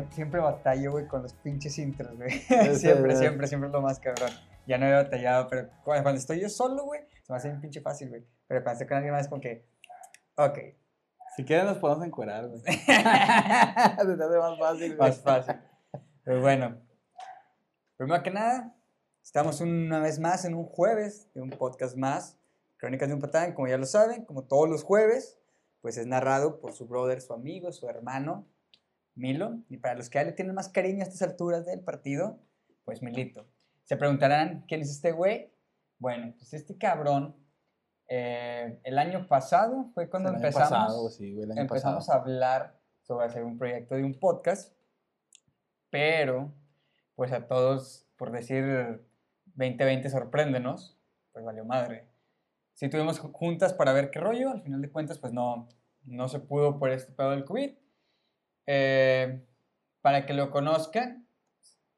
siempre, siempre batallo, güey, con los pinches intros, güey. Siempre, siempre, siempre es lo más cabrón. Ya no he batallado, pero cuando, estoy yo solo, güey, se me hace un pinche fácil, güey. Pero cuando estoy con alguien más como que, ok, Si quieren nos podemos encuerar, güey. Se te hace más fácil, güey. más fácil. Pero bueno, primero que nada, estamos una vez más en un jueves de un podcast más, Crónicas de un Patán, como ya lo saben, como todos los jueves, pues es narrado por su brother, su amigo, su hermano, Milo. Y para los que ya le tienen más cariño a estas alturas del partido, pues Milito. Se preguntarán, ¿quién es este güey? Bueno, pues este cabrón, eh, el año pasado fue cuando El año empezamos pasado, sí, güey, el año empezamos pasado. a hablar sobre hacer un proyecto de un podcast, pero pues a todos, por decir 2020 sorpréndenos, pues valió madre. Sí tuvimos ju- juntas para ver qué rollo, al final de cuentas pues no, no se pudo por este pedo del COVID. Eh, para que lo conozcan,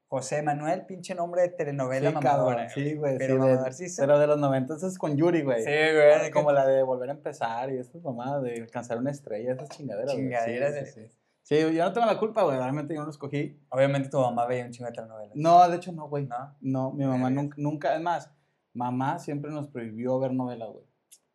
José Manuel, pinche nombre de telenovela Sí, mamadora. sí, güey. Pero sí, de- mamadorciza. pero de los 90 es con Yuri, güey. Sí, güey. Como la de volver a empezar y esas mamadas de alcanzar una estrella, esas chingaderas. güey. Chingaderas Sí, de- sí, sí. Sí, yo no tengo la culpa, güey. Realmente yo no lo escogí. Obviamente tu mamá veía un chingo de telenovelas. No, de hecho no, güey. ¿No? No, mi mamá nunca, nunca, es más, mamá siempre nos prohibió ver novelas, güey.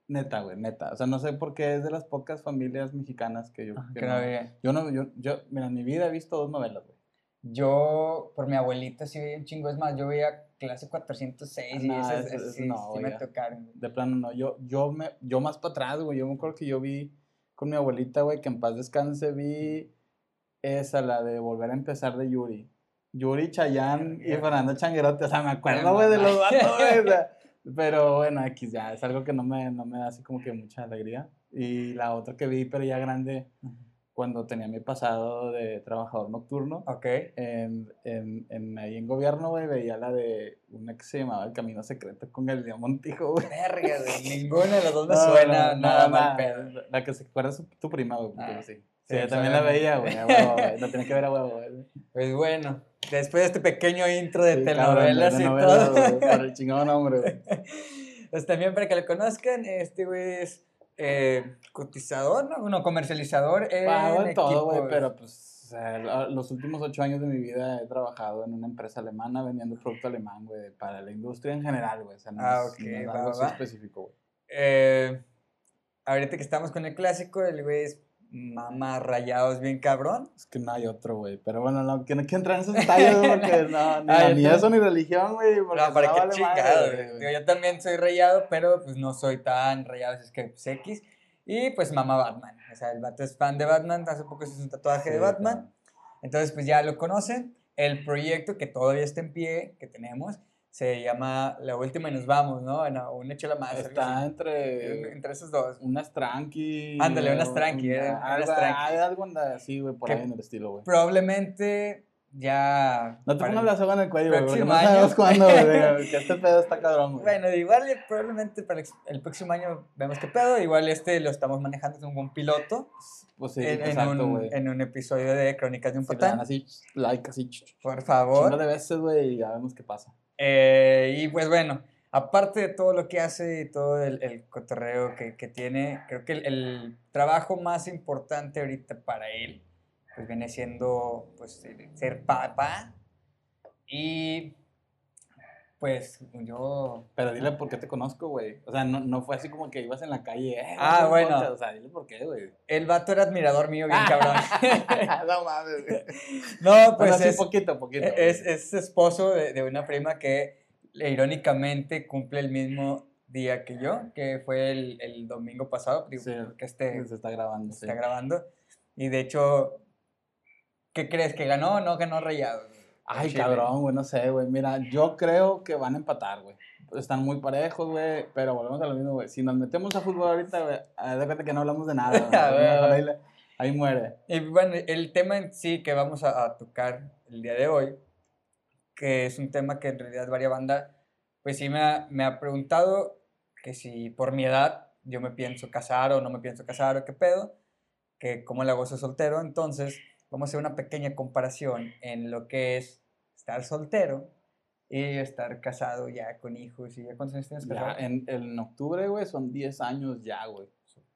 Neta, güey, neta. O sea, no sé por qué es de las pocas familias mexicanas que yo... que Que no veía. Yo no, yo, yo, mira, en mi vida he visto dos novelas, güey. Yo, por mi abuelita, sí veía un chingo. Es más, yo veía clase 406 y Ah, esas, eso- eso sí, no, sí me tocaron. De plano no, yo, yo, me, yo más para atrás, güey. Yo me acuerdo que yo vi con mi abuelita, güey, que en paz descanse, vi esa, la de volver a empezar de Yuri. Yuri, Chayán y Fernando Changuerote. O sea, me acuerdo, güey, de los vatos, güey. pero bueno, X ya, es algo que no me, no me da así como que mucha alegría. Y la otra que vi, pero ya grande, cuando tenía mi pasado de trabajador nocturno. Ok. En, en, en- ahí en gobierno, güey, veía la de una que se llamaba El Camino Secreto con el Montijo, güey. Verga. Ninguna de las dos me No, suena no, nada no, mal no, pedo. La que se acuerda es tu prima, güey. Ah, sí. sí, Sí, también la veía, güey. La tenía que ver a huevo, güey. Pues bueno, después de este pequeño intro de Sí, telenovelas cabrón, de y todo. güey, Por el chingado nombre, güey. Pues también para que lo conozcan, este güey es eh, cotizador, ¿no? Bueno, comercializador en Pago en todo, güey, pero pues o sea, lo- los últimos ocho años de mi vida he trabajado en una empresa alemana vendiendo producto alemán, güey, para la industria en general, güey. O sea, no Ah, es, no es va, algo va. específico, güey. Eh, ahorita que estamos con el clásico, el güey es mamá rayados bien cabrón. Es que no hay otro, güey. Pero bueno, no, que no que entrar en esos detalles, porque no, ni, yo ni eso ni religión, güey. No, para qué vale chingado. güey. yo también soy rayado, pero pues no soy tan rayado, es que pues, X. Y pues mamá Batman. O sea, el vato es fan de Batman, hace poco se hizo un tatuaje de Sí, Batman. cabrón. Entonces, pues ya lo conocen. El proyecto que todavía está en pie, que tenemos, se llama La Última y Nos Vamos, ¿no? No, un hecho la más. Está entre entre esos dos. unas tranqui. Ándale, unas tranqui, una- eh, unas algo, tranqui. Hay algo anda así, güey, por Que- ahí en el estilo, güey. Probablemente ya. No te pongas la soga en el cuello, güey, porque no sabemos cuándo, güey. Que este pedo está cabrón, güey. Bueno, igual y probablemente para el, próximo año vemos qué pedo. Igual este lo estamos manejando como un piloto Pues sí, en, en exacto, un, güey. en un episodio de Crónicas de un Si Patán. así, like, así, Por chingo favor. de veces, güey, y ya vemos qué pasa. Eh, y pues bueno, aparte de todo lo que hace y todo el, el cotorreo que, tiene, creo que el, el trabajo más importante ahorita para él pues viene siendo pues ser papá. Y pues yo Pero dile por qué te conozco, güey. O sea, no, no fue así como que ibas en la calle, eh. Ah, bueno. O sea, dile por qué, güey. el vato era admirador mío bien cabrón. no mames, güey. no, Bueno, pues sí, es, poquito, poquito. es, güey. es esposo de, de una prima que irónicamente cumple el mismo día que yo, que fue el, el domingo pasado, digo, Sí, que este Se está grabando, se sí. está grabando. Y de hecho, ¿qué crees? ¿Que ganó o no ganó Rayado? Ay, Chile. cabrón, güey, no sé, güey. Mira, yo creo que van a empatar, güey. Están muy parejos, güey, pero volvemos a lo mismo, güey. Si nos metemos a fútbol ahorita, güey, cuenta que no hablamos de nada. A ver, a ahí, ahí muere. Y bueno, el tema en sí que vamos a, a tocar el día de hoy, que es un tema que en realidad varia banda, pues sí me ha, me ha preguntado que si por mi edad yo me pienso casar o no me pienso casar o qué pedo, que cómo le hago ser soltero. Entonces, vamos a hacer una pequeña comparación en lo que es estar soltero y estar casado ya con hijos y ya cuántos años tienes Ya, casado. en, en octubre, güey, son 10 años ya, güey.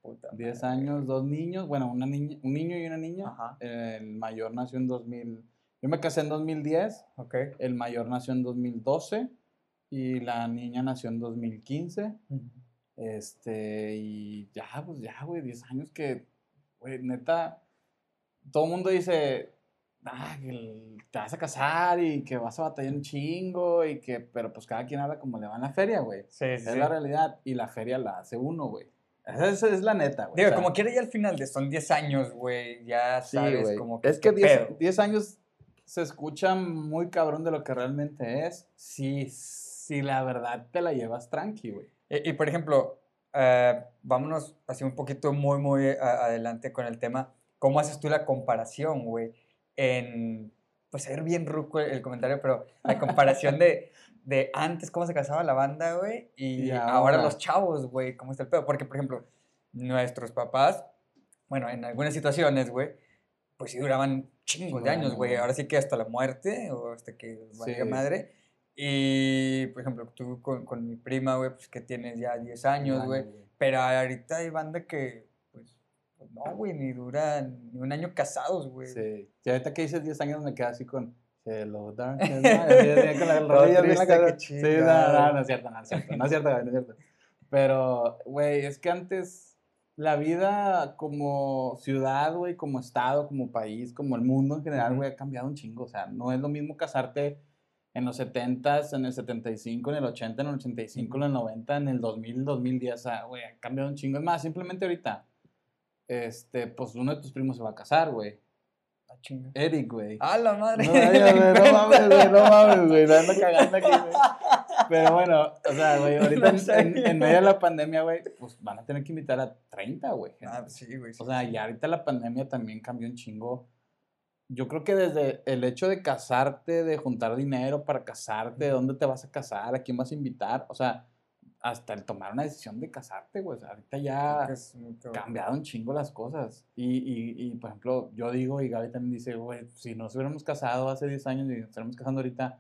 Puta 10 madre. años, dos niños, bueno, una niña, un niño y una niña. Ajá. El mayor nació en 2000. Yo me casé en 2010, Ok. el mayor nació en 2012 y la niña nació en 2015. Este, y ya, pues ya, güey, 10 años que, güey, neta, todo el mundo dice, ah, que te vas a casar y que vas a batallar un chingo y que, pero pues cada quien habla como le va en la feria, güey. Sí, sí, Es sí. la realidad y la feria la hace uno, güey. Esa es, la neta, güey. Digo, o sea, como quiera ya al final de son 10 años, güey, ya sí, sabes güey. como que Es que qué 10 pedo. 10 años se escucha muy cabrón de lo que realmente es si, si la verdad te la llevas tranqui, güey. Y, y, por ejemplo, eh, vámonos así un poquito muy, muy adelante con el tema. ¿Cómo haces tú la comparación, güey? En, pues, ser bien ruco el, el comentario, pero la comparación de, de antes, cómo se casaba la banda, güey, y, Y ahora. ahora. los chavos, güey, cómo está el pedo. Porque, por ejemplo, nuestros papás, bueno, en algunas situaciones, güey, pues sí duraban chingos Chingo de años, güey. Ahora sí que hasta la muerte o hasta que valga Sí. madre. Y, por ejemplo, tú con, con mi prima, güey, pues que tienes ya 10 años, güey. Pero ahorita hay banda que, no, güey, ni duran ni un año casados, güey. Sí. Y ahorita que dices 10 años me quedo así con Hello Darkness. Night", así, así, con la Todo rodilla bien qué Sí, no, no, no es cierto, no es cierto. No es cierto, güey, no es cierto. Pero, güey, es que antes la vida como ciudad, güey, como estado, como país, como el mundo en general, güey, ha cambiado un chingo. O sea, no es lo mismo casarte en los 70s, en el 75, en el 80, en el 85, en el 90, en el 2000, 2010. O sea, güey, ha cambiado un chingo. Es más, simplemente ahorita, este, pues uno de tus primos se va a casar, güey. Ah, chinga. Eric, güey. ¡Ah, la madre! No, güey, no mames, güey, no mames, güey, la ando cagando aquí, güey. Pero bueno, o sea, güey, ahorita en, en- en medio de la pandemia, güey, pues van a tener que invitar a 30, güey. Ah, pues sí, güey. sí, O sea, sí. ya ahorita la pandemia también cambió un chingo. Yo creo que desde el hecho de casarte, de juntar dinero para casarte, de dónde te vas a casar, a quién vas a invitar, o sea, hasta el tomar una decisión de casarte, güey. o sea, ahorita ya cambiado un chingo las cosas. Y, y, y, por ejemplo, yo digo, y Gaby también dice, güey, si nos hubiéramos casado hace 10 años y nos estuviéramos casando ahorita,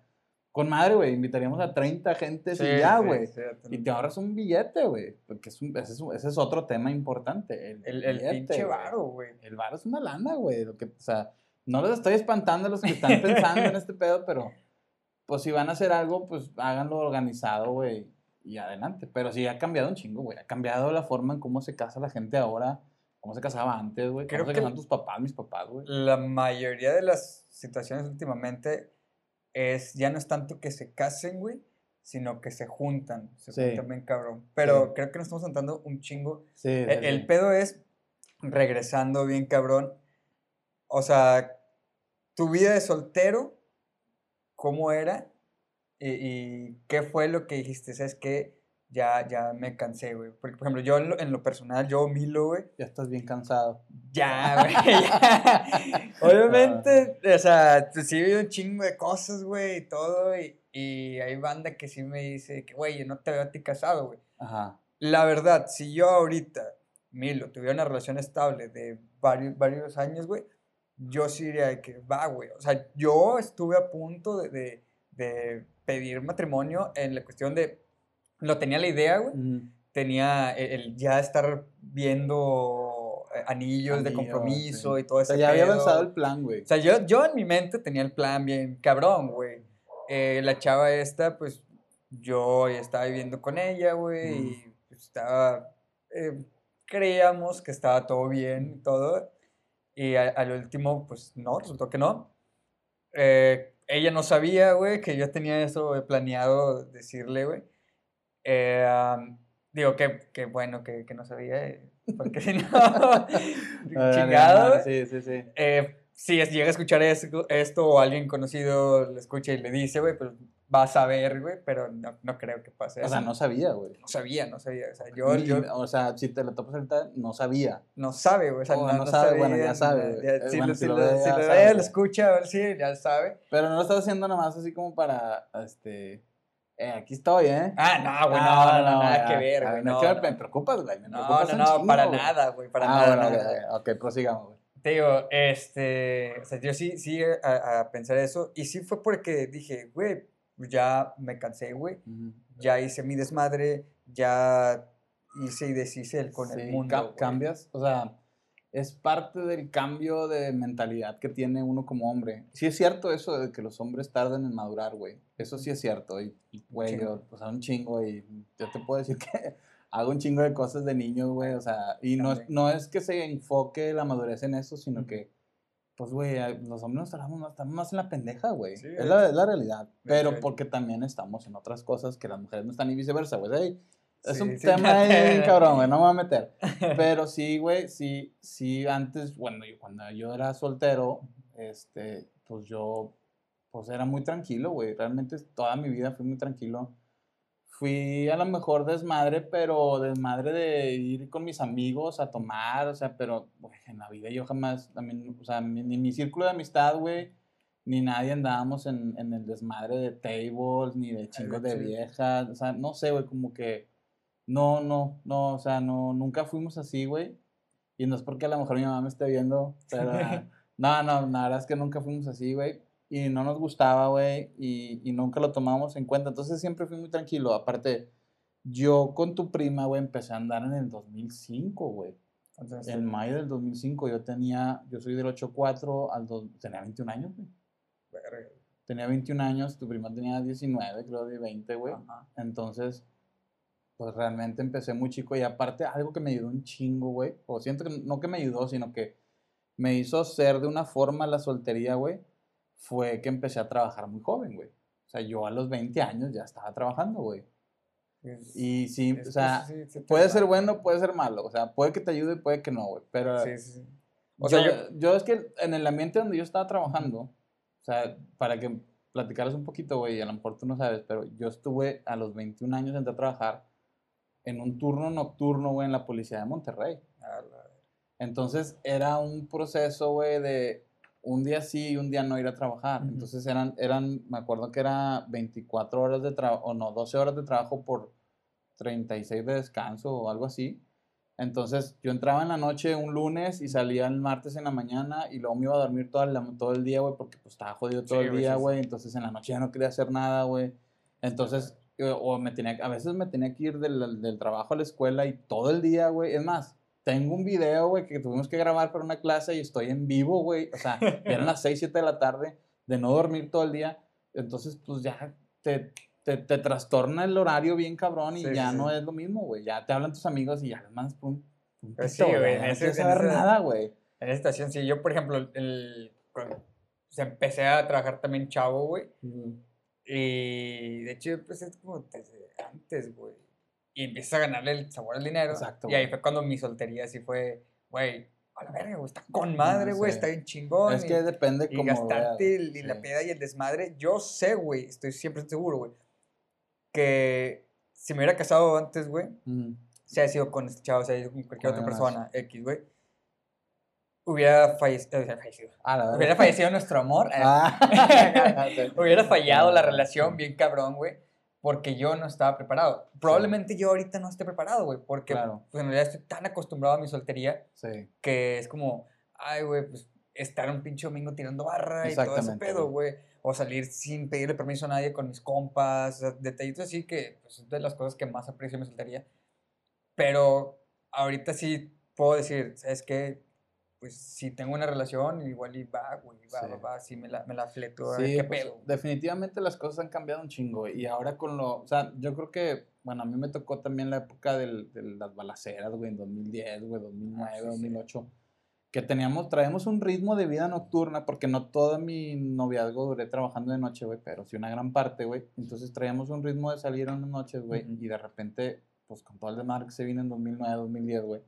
con madre, güey, invitaríamos a 30 gentes Sí, y ya, sí, güey. sí, Y te ahorras un billete, güey. Porque es un- ese, es, ese es otro tema importante. El, El, el billete, pinche varo, güey. El varo es una lana, güey. O sea, no los estoy espantando a los que están pensando en este pedo, pero pues si van a hacer algo, pues háganlo organizado, güey. Y adelante. Pero sí ha cambiado un chingo, güey. Ha cambiado la forma en cómo se casa la gente ahora, cómo se casaba antes, güey. Creo Cómo se que- casaban tus papás, mis papás, güey. La mayoría de las situaciones últimamente es, ya no es tanto que se casen, güey, sino que se juntan. Se Sí. juntan bien cabrón. Pero Sí. creo que nos estamos juntando un chingo Sí, El sí. pedo es, regresando bien cabrón, o sea, tu vida de soltero, ¿cómo era? Y, y qué fue lo que dijiste, ¿sabes qué? Ya, ya me cansé, güey. Porque, por ejemplo, yo en lo, en lo personal, yo, Milo, güey, Ya estás bien cansado. ya, güey, ya. Obviamente, o sea, pues sí he vivido un chingo de cosas, güey, y todo, y, y hay banda que sí me dice que, güey, yo no te veo a ti casado, güey. Ajá. La verdad, si yo ahorita, Milo, tuviera una relación estable de varios, varios años, güey, yo sí diría que va, güey. O sea, yo estuve a punto de, de- de pedir matrimonio en la cuestión de, lo tenía la idea, güey, Ujú. tenía el, el ya estar viendo eh, anillos de Anillos, compromiso sí. y todo O eso. sea, ya había avanzado el plan, güey. O sea, yo, yo en mi mente tenía el plan bien cabrón, güey. Eh, la chava esta, pues, yo ya estaba viviendo con ella, güey, Ujú. y pues, estaba, eh, creíamos que estaba todo bien y todo, y al último, pues, no, resultó que no. Eh, ella no sabía, güey, que yo tenía eso eh, planeado decirle, güey. Eh, digo, que, que bueno que, que no sabía, eh, porque si no, Ah, chingado, no. Sí, sí, sí. Eh, si llega a escuchar esto, esto o alguien conocido lo escucha y le dice, güey, pues va a saber, güey, pero no, no creo que pase O eso. sea, no sabía, güey. No sabía, no sabía. O sea, yo, Ni- yo O sea, si te lo topas ahorita, no sabía. no sabe, güey. O sea, no, no no sabe, bueno, sabía, ya sabe, ya- Eh, si, bueno, lo, si lo ve, si lo ve, lo escucha, a ver si ya sabe. Pero no lo estás haciendo nomás así como para, este, eh, aquí estoy, ¿eh? Ah, no, güey, Ah, no, no, no, nada que ver, güey. no, No, me preocupas, güey. No, no, no, para nada, güey, para ah, nada. bueno, nada. ok, prosigamos, güey. Te digo, este, o sea, yo sí, sí a pensar eso, y sí fue porque dije, güey, ya me cansé, güey, ya hice mi desmadre, ya hice y deshice el- con Sí, el mundo. ca- cambias, o sea, es parte del cambio de mentalidad que tiene uno como hombre. Sí es cierto eso de que los hombres tardan en madurar, güey. Eso sí es cierto. Y, güey, yo, o sea, un chingo y yo te puedo decir que hago un chingo de cosas de niño, güey. O sea, y no, no es que se enfoque la madurez en eso, sino que, pues, güey, los hombres nos tardamos más, más en la pendeja, güey. Sí, es, la, es la realidad. Pero porque también estamos en otras cosas que las mujeres no están y viceversa, güey. Ey, Es Sí, un sí, tema ahí, cabrón, güey, no me voy a meter. Pero sí, güey, sí, sí, antes, bueno, yo, cuando yo era soltero, este, pues yo, pues era muy tranquilo, güey. Realmente toda mi vida fui muy tranquilo. Fui a lo mejor desmadre, pero desmadre de ir con mis amigos a tomar, o sea, pero en la vida yo jamás, también, o sea, ni mi círculo de amistad, güey, ni nadie andábamos en, en el desmadre de tables, ni de chingos de viejas, o sea, no sé, güey, como que no, no, no, o sea, no, nunca fuimos así, güey. Y no es porque a lo mejor mi mamá me esté viendo, pero no, no, la verdad es que nunca fuimos así, güey. Y no nos gustaba, güey, y, y nunca lo tomábamos en cuenta. Entonces siempre fui muy tranquilo. Aparte, yo con tu prima, güey, empecé a andar en el 2005, güey. En mayo del 2005 yo tenía, yo soy del 8-4 al, dos- tenía 21 años, güey. Tenía 21 años, tu prima tenía 19, creo, de 20, güey. Entonces, pues realmente empecé muy chico y aparte algo que me ayudó un chingo, güey. O siento que no que me ayudó, sino que me hizo ser de una forma la soltería, güey. Fue que empecé a trabajar muy joven, güey. O sea, yo a los 20 años ya estaba trabajando, güey. Es- Y sí, o sea, sí, sí puede ser bueno, puede ser malo. O sea, puede que te ayude, puede que no, güey. Pero Sí. O yo, sea, yo, yo es que en el ambiente donde yo estaba trabajando, o sea, para que platicaras un poquito, güey, a lo mejor tú no sabes, pero yo estuve a los 21 años entré a trabajar en un turno nocturno, güey, en la policía de Monterrey. Entonces era un proceso, güey, de un día sí y un día no ir a trabajar. Entonces eran, eran, me acuerdo que era 24 horas de trabajo, o no, 12 horas de trabajo por 36 de descanso o algo así. Entonces yo entraba en la noche un lunes y salía el martes en la mañana y luego me iba a dormir todo el, todo el día, güey, porque pues estaba jodido todo Sí, el día, güey. Entonces en la noche ya no quería hacer nada, güey. Entonces, eh, o me tenía, a veces me tenía que ir del, del trabajo a la escuela y todo el día, güey. Es más, tengo un video, güey, que tuvimos que grabar para una clase y estoy en vivo, güey. O sea, eran las 6, 7 de la tarde de no dormir todo el día. Entonces, pues ya te, te, te trastorna el horario bien cabrón y Sí, ya sí, no sí. es lo mismo, güey. Ya te hablan tus amigos y ya les mandas un, un Pues pito, sí, güey, no quieres saber nada, güey. En esa estación, sí. Yo, por ejemplo, el, sea, empecé a trabajar también chavo, güey. Y de hecho, yo empecé como desde antes, güey. Y empiezas a ganarle el sabor al dinero. Exacto, Y ahí güey. fue cuando mi soltería sí fue, güey, a la verga, güey, está con madre, Mm, güey, sí. está bien chingón. Es y- que depende y cómo lo gastarte el- y la peda y el desmadre. Yo sé, güey, estoy siempre seguro, güey, que si me hubiera casado antes, güey, se ha sido con este chavo, se ha sido con cualquier otra persona, X, güey, hubiera fallecido. Ah, Hubiera fallecido nuestro amor. eh, Ah, hubiera fallado la relación bien cabrón, güey, porque yo no estaba preparado. Probablemente yo ahorita no esté preparado, güey, porque Claro. pues, en realidad estoy tan acostumbrado a mi soltería Sí. que es como, ay, güey, pues estar un pinche domingo tirando barra y todo ese pedo, güey. O salir sin pedirle permiso a nadie con mis compas, o sea, detallitos así que pues, es de las cosas que más aprecio en mi soltería. Pero ahorita sí puedo decir, ¿sabes qué? Pues si tengo una relación, igual y va, güey, va, Sí. va, va, sí me la, me la fleto, Sí, qué pues, pedo. definitivamente las cosas han cambiado un chingo. Y ahora con lo. O sea, yo creo que. Bueno, a mí me tocó también la época del- de las balaceras, güey, en 2010, güey, 2009, Ah, sí, sí. 2008. Que teníamos, traemos un ritmo de vida nocturna, porque no todo mi noviazgo duré trabajando de noche, güey, pero sí una gran parte, güey. Entonces traíamos un ritmo de salir en las noches, güey, Ujú. y de repente, pues con todo el desmadre que se vino en 2009, 2010, güey,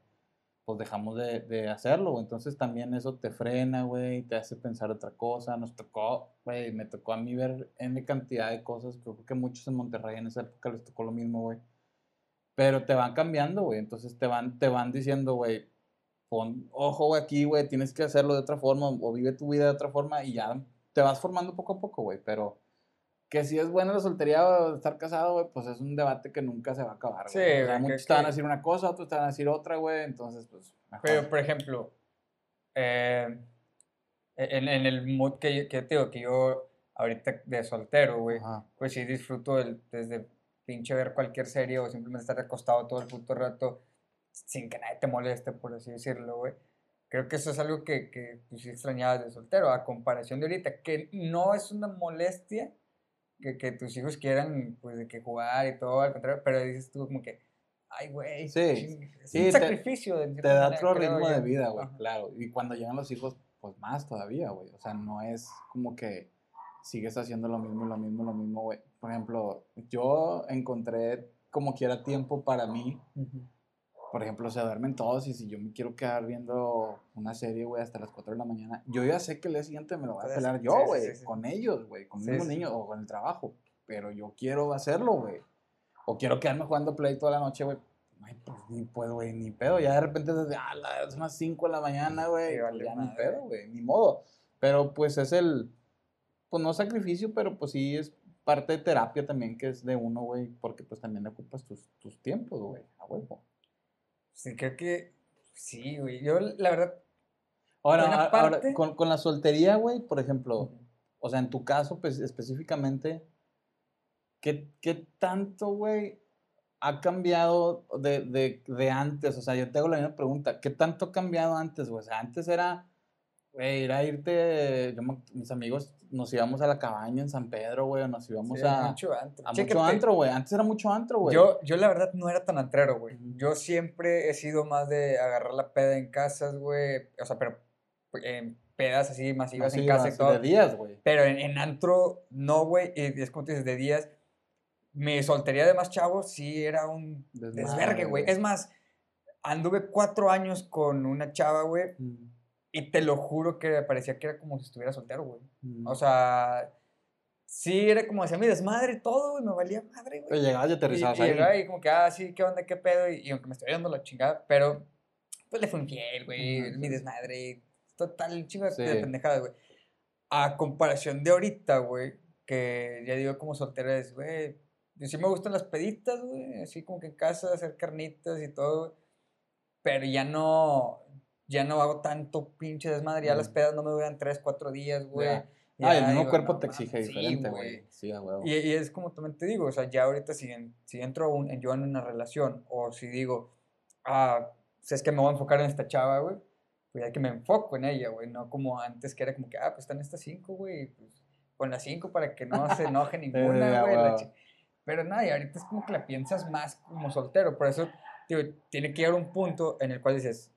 pues dejamos de, de hacerlo, güey. Entonces también eso te frena, güey, te hace pensar otra cosa. Nos tocó, güey, me tocó a mí ver N cantidad de cosas. Creo que muchos en Monterrey en esa época les tocó lo mismo, güey. Pero te van cambiando, güey. Entonces te van, te van diciendo, güey, pon ojo güey, aquí, güey, tienes que hacerlo de otra forma o vive tu vida de otra forma y ya te vas formando poco a poco, güey. Pero que si es buena la soltería o estar casado, güey, pues es un debate que nunca se va a acabar, Sí. O sea, que- muchos te van a decir una cosa, otros te van a decir otra, güey. Entonces, pues, mejor. Pero, por ejemplo, eh, en, en el mood que, que te digo, que yo ahorita de soltero, güey, pues sí disfruto el, desde pinche ver cualquier serie o simplemente estar acostado todo el puto rato sin que nadie te moleste, por así decirlo, güey. Creo que eso es algo que, que pues, sí extrañabas de soltero, a comparación de ahorita, que no es una molestia que, que tus hijos quieran, pues, de que jugar y todo, al contrario, pero dices tú como que, ay, güey, Sí, ching- es sí, un te- sacrificio. de Te da manera, otro ritmo yo. de vida, güey, claro. Y cuando llegan los hijos, pues más todavía, güey. O sea, no es como que sigues haciendo lo mismo, lo mismo, lo mismo, güey. Por ejemplo, yo encontré como quiera tiempo para mí. Por ejemplo, se duermen todos y si yo me quiero quedar viendo una serie, güey, hasta las 4 de la mañana, yo ya sé que el día siguiente me lo voy a pelar sí, yo, sí, güey, sí, sí. con ellos, güey, con Sí, mis sí. niños o con el trabajo. Pero yo quiero hacerlo, güey. O quiero quedarme jugando Play toda la noche, güey. Ay, pues ni puedo, güey, ni pedo. Ya de repente desde, ah, son las 5 de la mañana, güey. Sí, pues vale ya ni madre. pedo, güey, ni modo. Pero pues es el, pues no sacrificio, pero pues sí es parte de terapia también que es de uno, güey, porque pues también ocupas tus, tus tiempos, güey, a huevo. Sí, creo que sí, güey. Yo, la verdad, Ahora, con, con la soltería, güey, por ejemplo, o sea, en tu caso, pues específicamente, ¿qué, qué tanto, güey, ha cambiado de, de, de antes? O sea, yo te hago la misma pregunta, ¿qué tanto ha cambiado antes, güey? O sea, antes era, güey, era irte, yo, mis amigos nos íbamos a la cabaña en San Pedro, güey, nos íbamos sí, a, mucho antro. a Chécate, mucho antro, güey. Antes era mucho antro, güey. Yo, yo la verdad no era tan antrero, güey. Yo siempre he sido más de agarrar la peda en casas, güey. O sea, pero en pedas así masivas Así, en casa y todo. de días, güey. Pero en, en antro, no, güey. Y es como tú dices, de días. Mi soltería de más chavos sí era un desvergue, güey. güey. Es más, anduve cuatro años con una chava, güey. Mm, Y te lo juro que parecía que era como si estuviera soltero, güey. mm. O sea, sí era como decía mi desmadre y todo, güey. Me valía madre, güey. Pero llegabas y aterrizabas y ahí. llegaba y como que, ah, sí, ¿qué onda? ¿Qué pedo? Y, y aunque me estoy dando la chingada, pero pues le fue infiel, güey, Ujú, mi desmadre, total chingo de Sí. de pendejadas, güey. A comparación de ahorita, güey, que ya digo como soltera es, güey, sí me gustan las peditas, güey, así como que en casa hacer carnitas y todo, pero ya no, ya no hago tanto pinche desmadre, ya las Mm. pedas no me duran tres, cuatro días, güey. Ya. Ah, el mismo digo, cuerpo no te exige sí, diferente, güey. Sí, a huevo. y, y es como también te digo, o sea, ya ahorita si, en- si entro un- en- yo en una relación o si digo, ah, pues es que me voy a enfocar en esta chava, güey, pues ya que me enfoco en ella, güey, no como antes que era como que, ah, pues están estas cinco, güey, pues con las cinco para que no se enoje ninguna, güey. Pero nada, y ahorita es como que la piensas más como soltero, por eso digo, tiene que llegar un punto en el cual dices,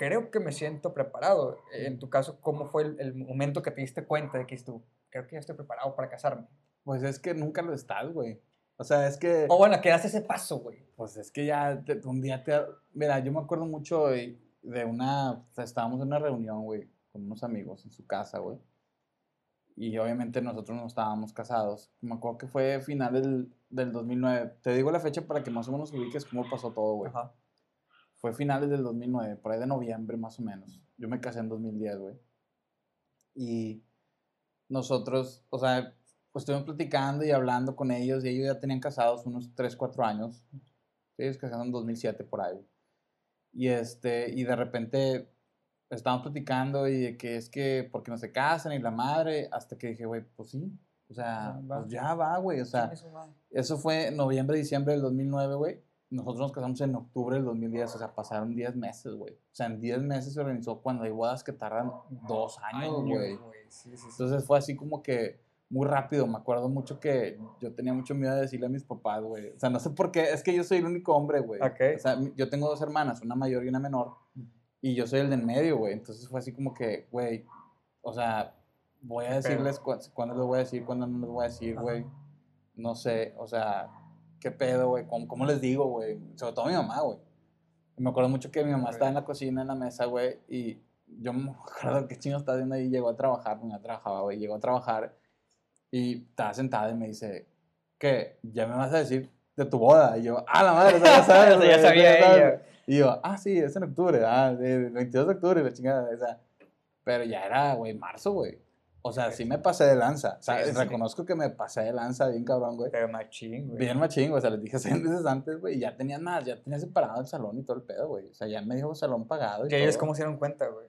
creo que me siento preparado. En tu caso, ¿cómo fue el, el momento que te diste cuenta de que tú, creo que ya estoy preparado para casarme? Pues es que nunca lo estás, güey. O sea, es que. O bueno, que das ese paso, güey. Pues es que ya te- un día te... Mira, yo me acuerdo mucho de, de una... o sea, estábamos en una reunión, güey, con unos amigos en su casa, güey. Y obviamente nosotros no estábamos casados. Me acuerdo que fue finales del, del 2009. Te digo la fecha para que más o menos ubiques cómo pasó todo, güey. Ajá. Fue finales del 2009, por ahí de noviembre más o menos. Yo me casé en 2010, güey. Y nosotros, o sea, pues estuvimos platicando y hablando con ellos y ellos ya tenían casados unos 3, 4 años. Ellos casaron en 2007 por ahí. Y este, y de repente estábamos platicando y de que es que, porque no se casan y la madre, hasta que dije, güey, pues sí. O sea, va. pues ya va, güey. O sea, madre. eso fue noviembre, diciembre del 2009, güey. Nosotros nos casamos en octubre del 2010, o sea, pasaron 10 meses, güey. O sea, en 10 meses se organizó cuando hay bodas que tardan dos años, güey. Sí, sí, sí. Entonces fue así como que muy rápido. Me acuerdo mucho que yo tenía mucho miedo de decirle a mis papás, güey. O sea, no sé por qué, es que yo soy el único hombre, güey. Ok. O sea, yo tengo dos hermanas, una mayor y una menor. Y yo soy el de en medio, güey. Entonces fue así como que, güey, o sea, voy a decirles cu- cuándo les voy a decir, cuándo no les voy a decir, güey. No sé, o sea, qué pedo, güey. ¿Cómo, cómo les digo, güey? Sobre todo a mi mamá, güey. Me acuerdo mucho que mi mamá estaba en la cocina, en la mesa, güey, y yo me acuerdo qué chingo estaba haciendo ahí. Llegó a trabajar, mamá trabajaba, güey. Llegó a trabajar y estaba sentada y me dice, ¿qué? ¿Ya me vas a decir de tu boda? Y yo, ah, la madre, o sea, ya sabes, O sea, ya o sea, sabía sabes". ella. Y yo, ah, sí, es en octubre, ah, el 22 de octubre, la chingada, esa. Pero ya era, güey, marzo, güey. O sea, sí me pasé de lanza. O sea, Sí, sí, sí. reconozco que me pasé de lanza bien cabrón, güey. Pero machín, güey. Bien machín, güey. O sea, les dije seis meses antes, güey. Y ya tenían más, ya tenía separado el salón y todo el pedo, güey. O sea, ya me dijo salón pagado. Y ¿Y ellos cómo se dieron cuenta, güey?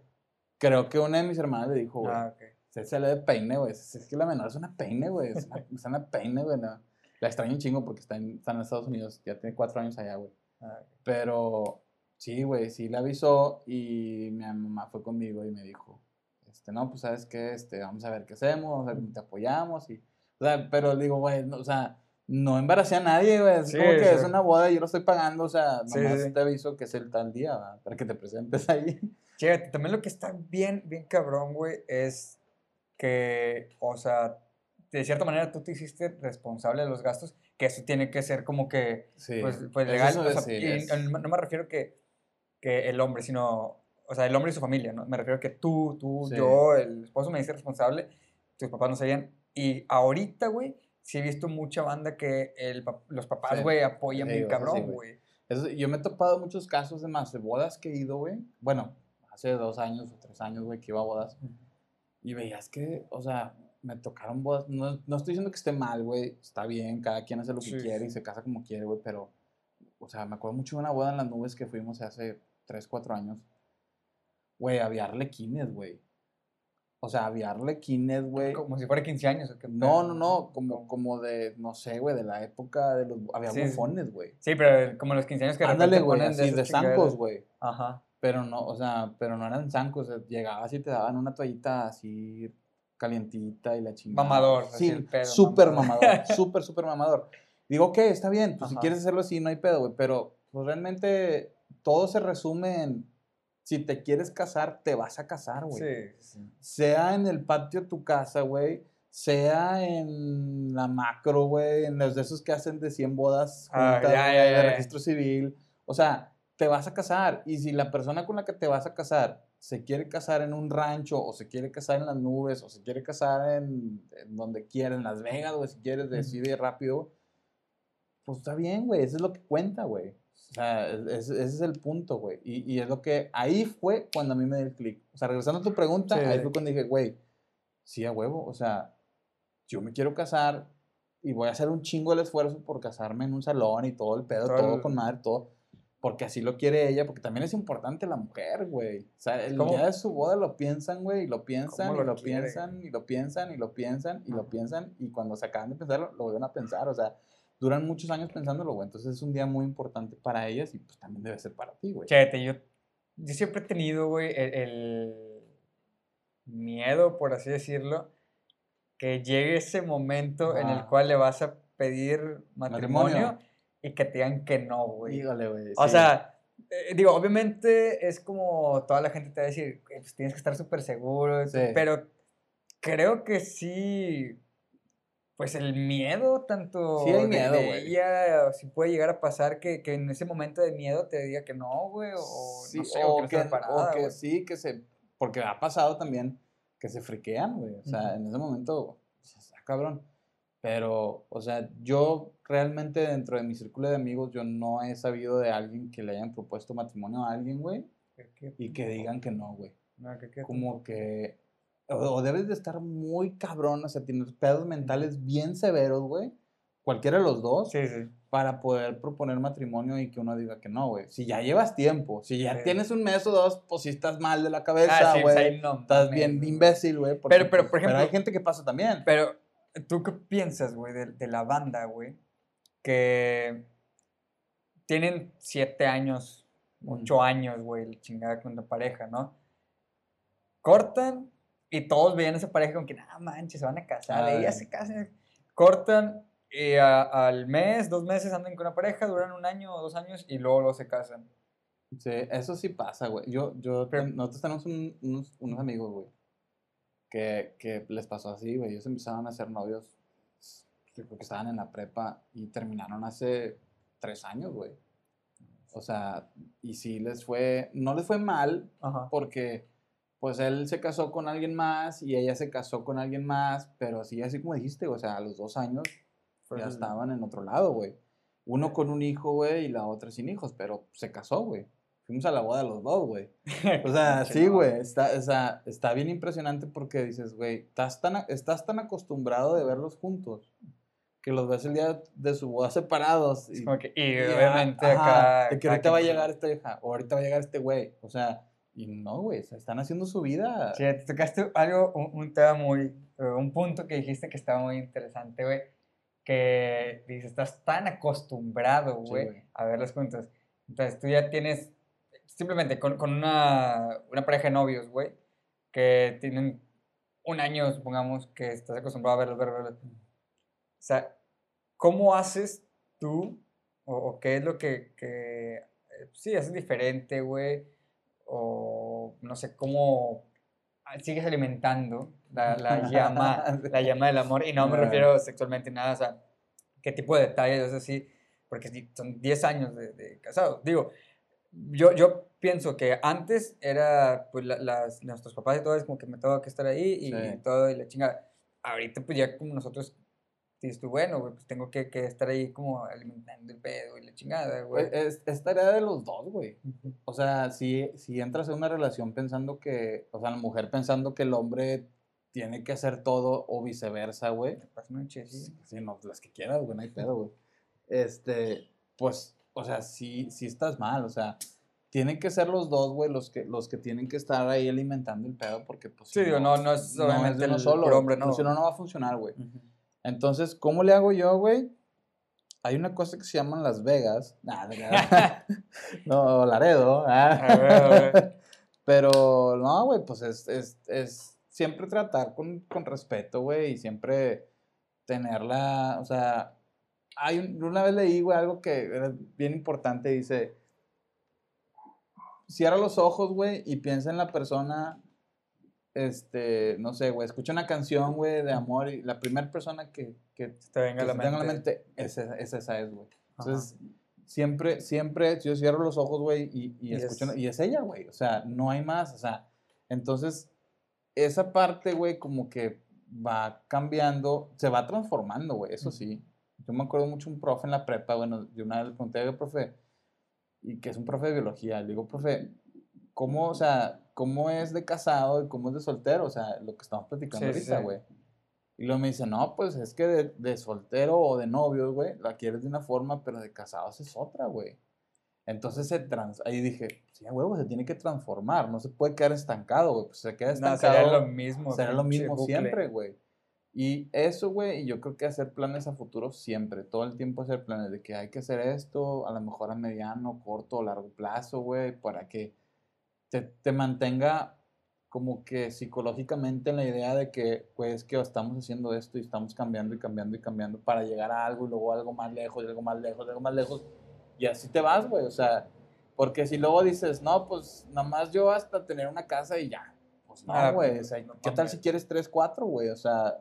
Creo que una de mis hermanas le dijo, güey. Ah, ok. Se sale de peine, güey. Es es que la menor es una peine, güey. Es una, es una peine, güey. no. La extraño un chingo porque está en, está en Estados Unidos, ya tiene cuatro años allá, güey. Ah, Pero sí, güey, sí le avisó y mi mamá fue conmigo y me dijo, este, no, pues sabes qué, este, vamos a ver qué hacemos, vamos a ver te apoyamos y, o sea, pero digo, güey, no, o sea, no embaracé a nadie, güey, es Sí, como que sí. es una boda y yo lo estoy pagando, o sea, nomás sí. te aviso que es el tal día, ¿va? para que te presentes ahí. Fíjate, también lo que está bien, bien cabrón, güey, es que, o sea, de cierta manera tú te hiciste responsable de los gastos, que eso tiene que ser como que, pues, pues legal. o sea, y no me refiero que, que el hombre, sino, o sea, el hombre y su familia, ¿no? Me refiero que tú, tú, Sí. yo, el esposo me hice responsable, tus papás no sabían. Y ahorita, güey, sí he visto mucha banda que el, los papás, Sí. güey, apoyan Sí, bien eso sí, cabrón, güey. yo me he topado muchos casos de más de bodas que he ido, güey. Bueno, hace dos años o tres años, güey, que iba a bodas. Y veías que, o sea, me tocaron bodas. No, no estoy diciendo que esté mal, güey. Está bien, cada quien hace lo que Sí, quiere y se casa como quiere, güey. Pero, o sea, me acuerdo mucho de una boda en las nubes que fuimos hace tres, cuatro años. Güey, había arlequines, güey. O sea, había arlequines, güey. Como si fuera 15 años. ¿o qué No, no, no, como, como de, no sé, güey, de la época de los... Había Sí, bufones, güey. Sí, pero como los 15 años que Ándale, güey, así de zancos, güey. Ajá. Pero no, o sea, pero no eran zancos. o sea, llegabas y te daban una toallita así calientita y la chingada. Mamador, Sí, súper mamador. súper, súper mamador. Digo, ok, está bien, pues si quieres hacerlo así, no hay pedo, güey. Pero pues, realmente todo se resume en, si te quieres casar, te vas a casar, güey. Sí, sí. Sea en el patio de tu casa, güey. Sea en la macro, güey. En los de esos que hacen de 100 bodas Ah, juntas, ya, güey, ya, de ya, ya. registro civil. O sea, te vas a casar. Y si la persona con la que te vas a casar se quiere casar en un rancho, o se quiere casar en las nubes, o se quiere casar en, en donde quiera, en Las Vegas, güey, si quieres, decide rápido, pues está bien, güey. Eso es lo que cuenta, güey. O sea, es- es- ese es el punto, güey. Y, y es lo que. Ahí fue cuando a mí me dio el clic. O sea, regresando a tu pregunta, Sí, ahí fue cuando dije, güey, sí, a huevo. O sea, yo me quiero casar y voy a hacer un chingo el esfuerzo por casarme en un salón y todo el pedo, Todo todo, el- con madre, todo. Porque así lo quiere ella, porque también es importante la mujer, güey. O sea, el ¿Cómo? día de su boda lo piensan, güey, y lo piensan, ¿Cómo y lo lo quiere? piensan, y lo piensan, y lo piensan, y lo piensan, y cuando se acaban de pensarlo, lo vuelven a pensar. O sea, duran muchos años pensándolo, güey. Entonces es un día muy importante para ellas y pues también debe ser para ti, güey. Chévate, yo, yo siempre he tenido, güey, el, el miedo, por así decirlo, que llegue ese momento en el cual le vas a pedir matrimonio, Matrimonio. y que te digan que no, güey. Híjole, güey. O sí. sea, eh, digo, obviamente es como toda la gente te va a decir, "Güey, pues tienes que estar súper seguro, Sí. pero creo que sí, pues el miedo tanto Sí hay de- miedo, de güey. ella, si puede llegar a pasar que, que en ese momento de miedo te diga que no, güey, o Sí, no sé, o, que no estés o que sí, que se. Porque ha pasado también que se friquean, güey. O sea, en ese momento, está cabrón. Pero, o sea, yo realmente dentro de mi círculo de amigos, yo no he sabido de alguien que le hayan propuesto matrimonio a alguien, güey, Que- que- y que digan que no, güey. no, que- que- Como que. O, debes de estar muy cabrón, o sea, tienes pedos mentales bien severos, güey. Cualquiera de los dos Sí, sí. para poder proponer matrimonio y que uno diga que no, güey. Si ya llevas tiempo, si ya Sí. tienes un mes o dos, pues si estás mal de la cabeza, Ah, sí, pues güey. ahí no estás bien imbécil, güey. Pero- pero, por hay ejemplo- gente que pasa también. Pero, ¿tú qué piensas, güey, de, de la banda, güey? Que tienen siete años, ocho años, güey, chingada con la pareja, ¿no? Cortan y todos veían a esa pareja con que, nada manches, se van a casar, Ay. ellas se casan. Cortan y a- al mes, dos meses andan con una pareja, duran un año o dos años y luego, luego se casan. Sí, eso sí pasa, güey. Yo, yo, Pero- nosotros tenemos un- unos, unos amigos, güey, que, que les pasó así, güey. Ellos empezaron a ser novios, yo creo que estaban en la prepa y terminaron hace tres años, güey. O sea, y sí les fue, no les fue mal, Ajá. porque pues él se casó con alguien más y ella se casó con alguien más, pero así, así como dijiste, o sea, a los dos años ya estaban en otro lado, güey. Uno con un hijo, güey, y la otra sin hijos, pero se casó, güey. Fuimos a la boda los dos, güey. O sea, sí, güey, está, o sea, está bien impresionante porque dices, güey, estás tan, estás tan acostumbrado de verlos juntos que los ves el día de su boda separados. Es y- como que- y y, obviamente ajá, acá. de que ahorita va a llegar esta vieja, o ahorita va a llegar este güey. O sea, y no, güey, o sea, están haciendo su vida. Sí, te tocaste algo, un, un tema muy, eh, un punto que dijiste que estaba muy interesante, güey, que dices, estás tan acostumbrado, Sí, güey, güey. a verlos juntos. Entonces tú ya tienes, simplemente con, con una, una pareja de novios, güey, que tienen un año, supongamos, que estás acostumbrado a verlos, verlos, verlos. O sea, ¿cómo haces tú, o, o qué es lo que, que eh, sí, haces diferente, güey? O no sé, cómo sigues alimentando la, la llama, la llama del amor. Y no me refiero sexualmente nada, o sea, qué tipo de detalles es así, porque son 10 años de, de casados. Digo, yo, yo pienso que antes era, pues, la- las, nuestros papás y todo, es como que me tengo que estar ahí y, Sí. todo, y la chinga. Ahorita, pues ya como nosotros, dices tú, bueno, güey, pues tengo que, que estar ahí como alimentando el pedo y la chingada, güey. Güey, Es, es tarea de los dos, güey. O sea, si, si entras en una relación pensando que, o sea, la mujer pensando que el hombre tiene que hacer todo o viceversa, güey. Un che, sí. Sí, no, las que quieras, güey, no hay pedo, güey. Este, pues, o sea, sí, sí estás mal, o sea, tienen que ser los dos, güey, los que, los que tienen que estar ahí alimentando el pedo, porque, pues, Sí, digo, no, no es de obviamente uno el solo, hombre, pues, no. Si no, no va a funcionar, güey. Entonces, ¿cómo le hago yo, güey? Hay una cosa que se llaman Las Vegas. Nah, no, Laredo. ah. A ver, a ver. Pero no, güey, pues es, es, es siempre tratar con, con respeto, güey, y siempre tenerla, o sea, hay un- una vez leí, güey, algo que era bien importante, dice, cierra los ojos, güey, y piensa en la persona, este, no sé, güey, escucha una canción, güey, de amor, y la primera persona que, que Te venga a que la se te venga a la mente. mente, esa, esa, es, güey. Ajá. Entonces, siempre, siempre, yo cierro los ojos, güey, y, y, Y escucho, es- y es ella, güey. O sea, no hay más. O sea, entonces, esa parte, güey, como que va cambiando, se va transformando, güey, eso sí. Yo me acuerdo mucho un profe en la prepa, bueno, de una vez le pregunté al profe, y que es un profe de biología, le digo, profe, ¿cómo, o sea, cómo es de casado y cómo es de soltero? O sea, lo que estamos platicando Sí, ahorita, sí. güey. Y luego me dice, no, pues es que de, de soltero o de novios, güey, la quieres de una forma, pero de casados es otra, güey. Entonces se trans... ahí dije, sí, huevo, se tiene que transformar, no se puede quedar estancado, güey. Pues se queda No, estancado. sería lo mismo. será lo mismo bucle. siempre, güey. Y eso, güey, y yo creo que hacer planes a futuro siempre, todo el tiempo hacer planes de que hay que hacer esto, a lo mejor a mediano, corto o largo plazo, güey, para que te, te mantenga como que psicológicamente en la idea de que, pues, que estamos haciendo esto y estamos cambiando y cambiando y cambiando para llegar a algo y luego algo más lejos y algo más lejos y algo más lejos. Y así te vas, güey, o sea, porque si luego dices, no, pues, nada más yo hasta tener una casa y ya. Pues no, güey, o sea, no ¿qué tal si quieres tres, cuatro, güey? O sea,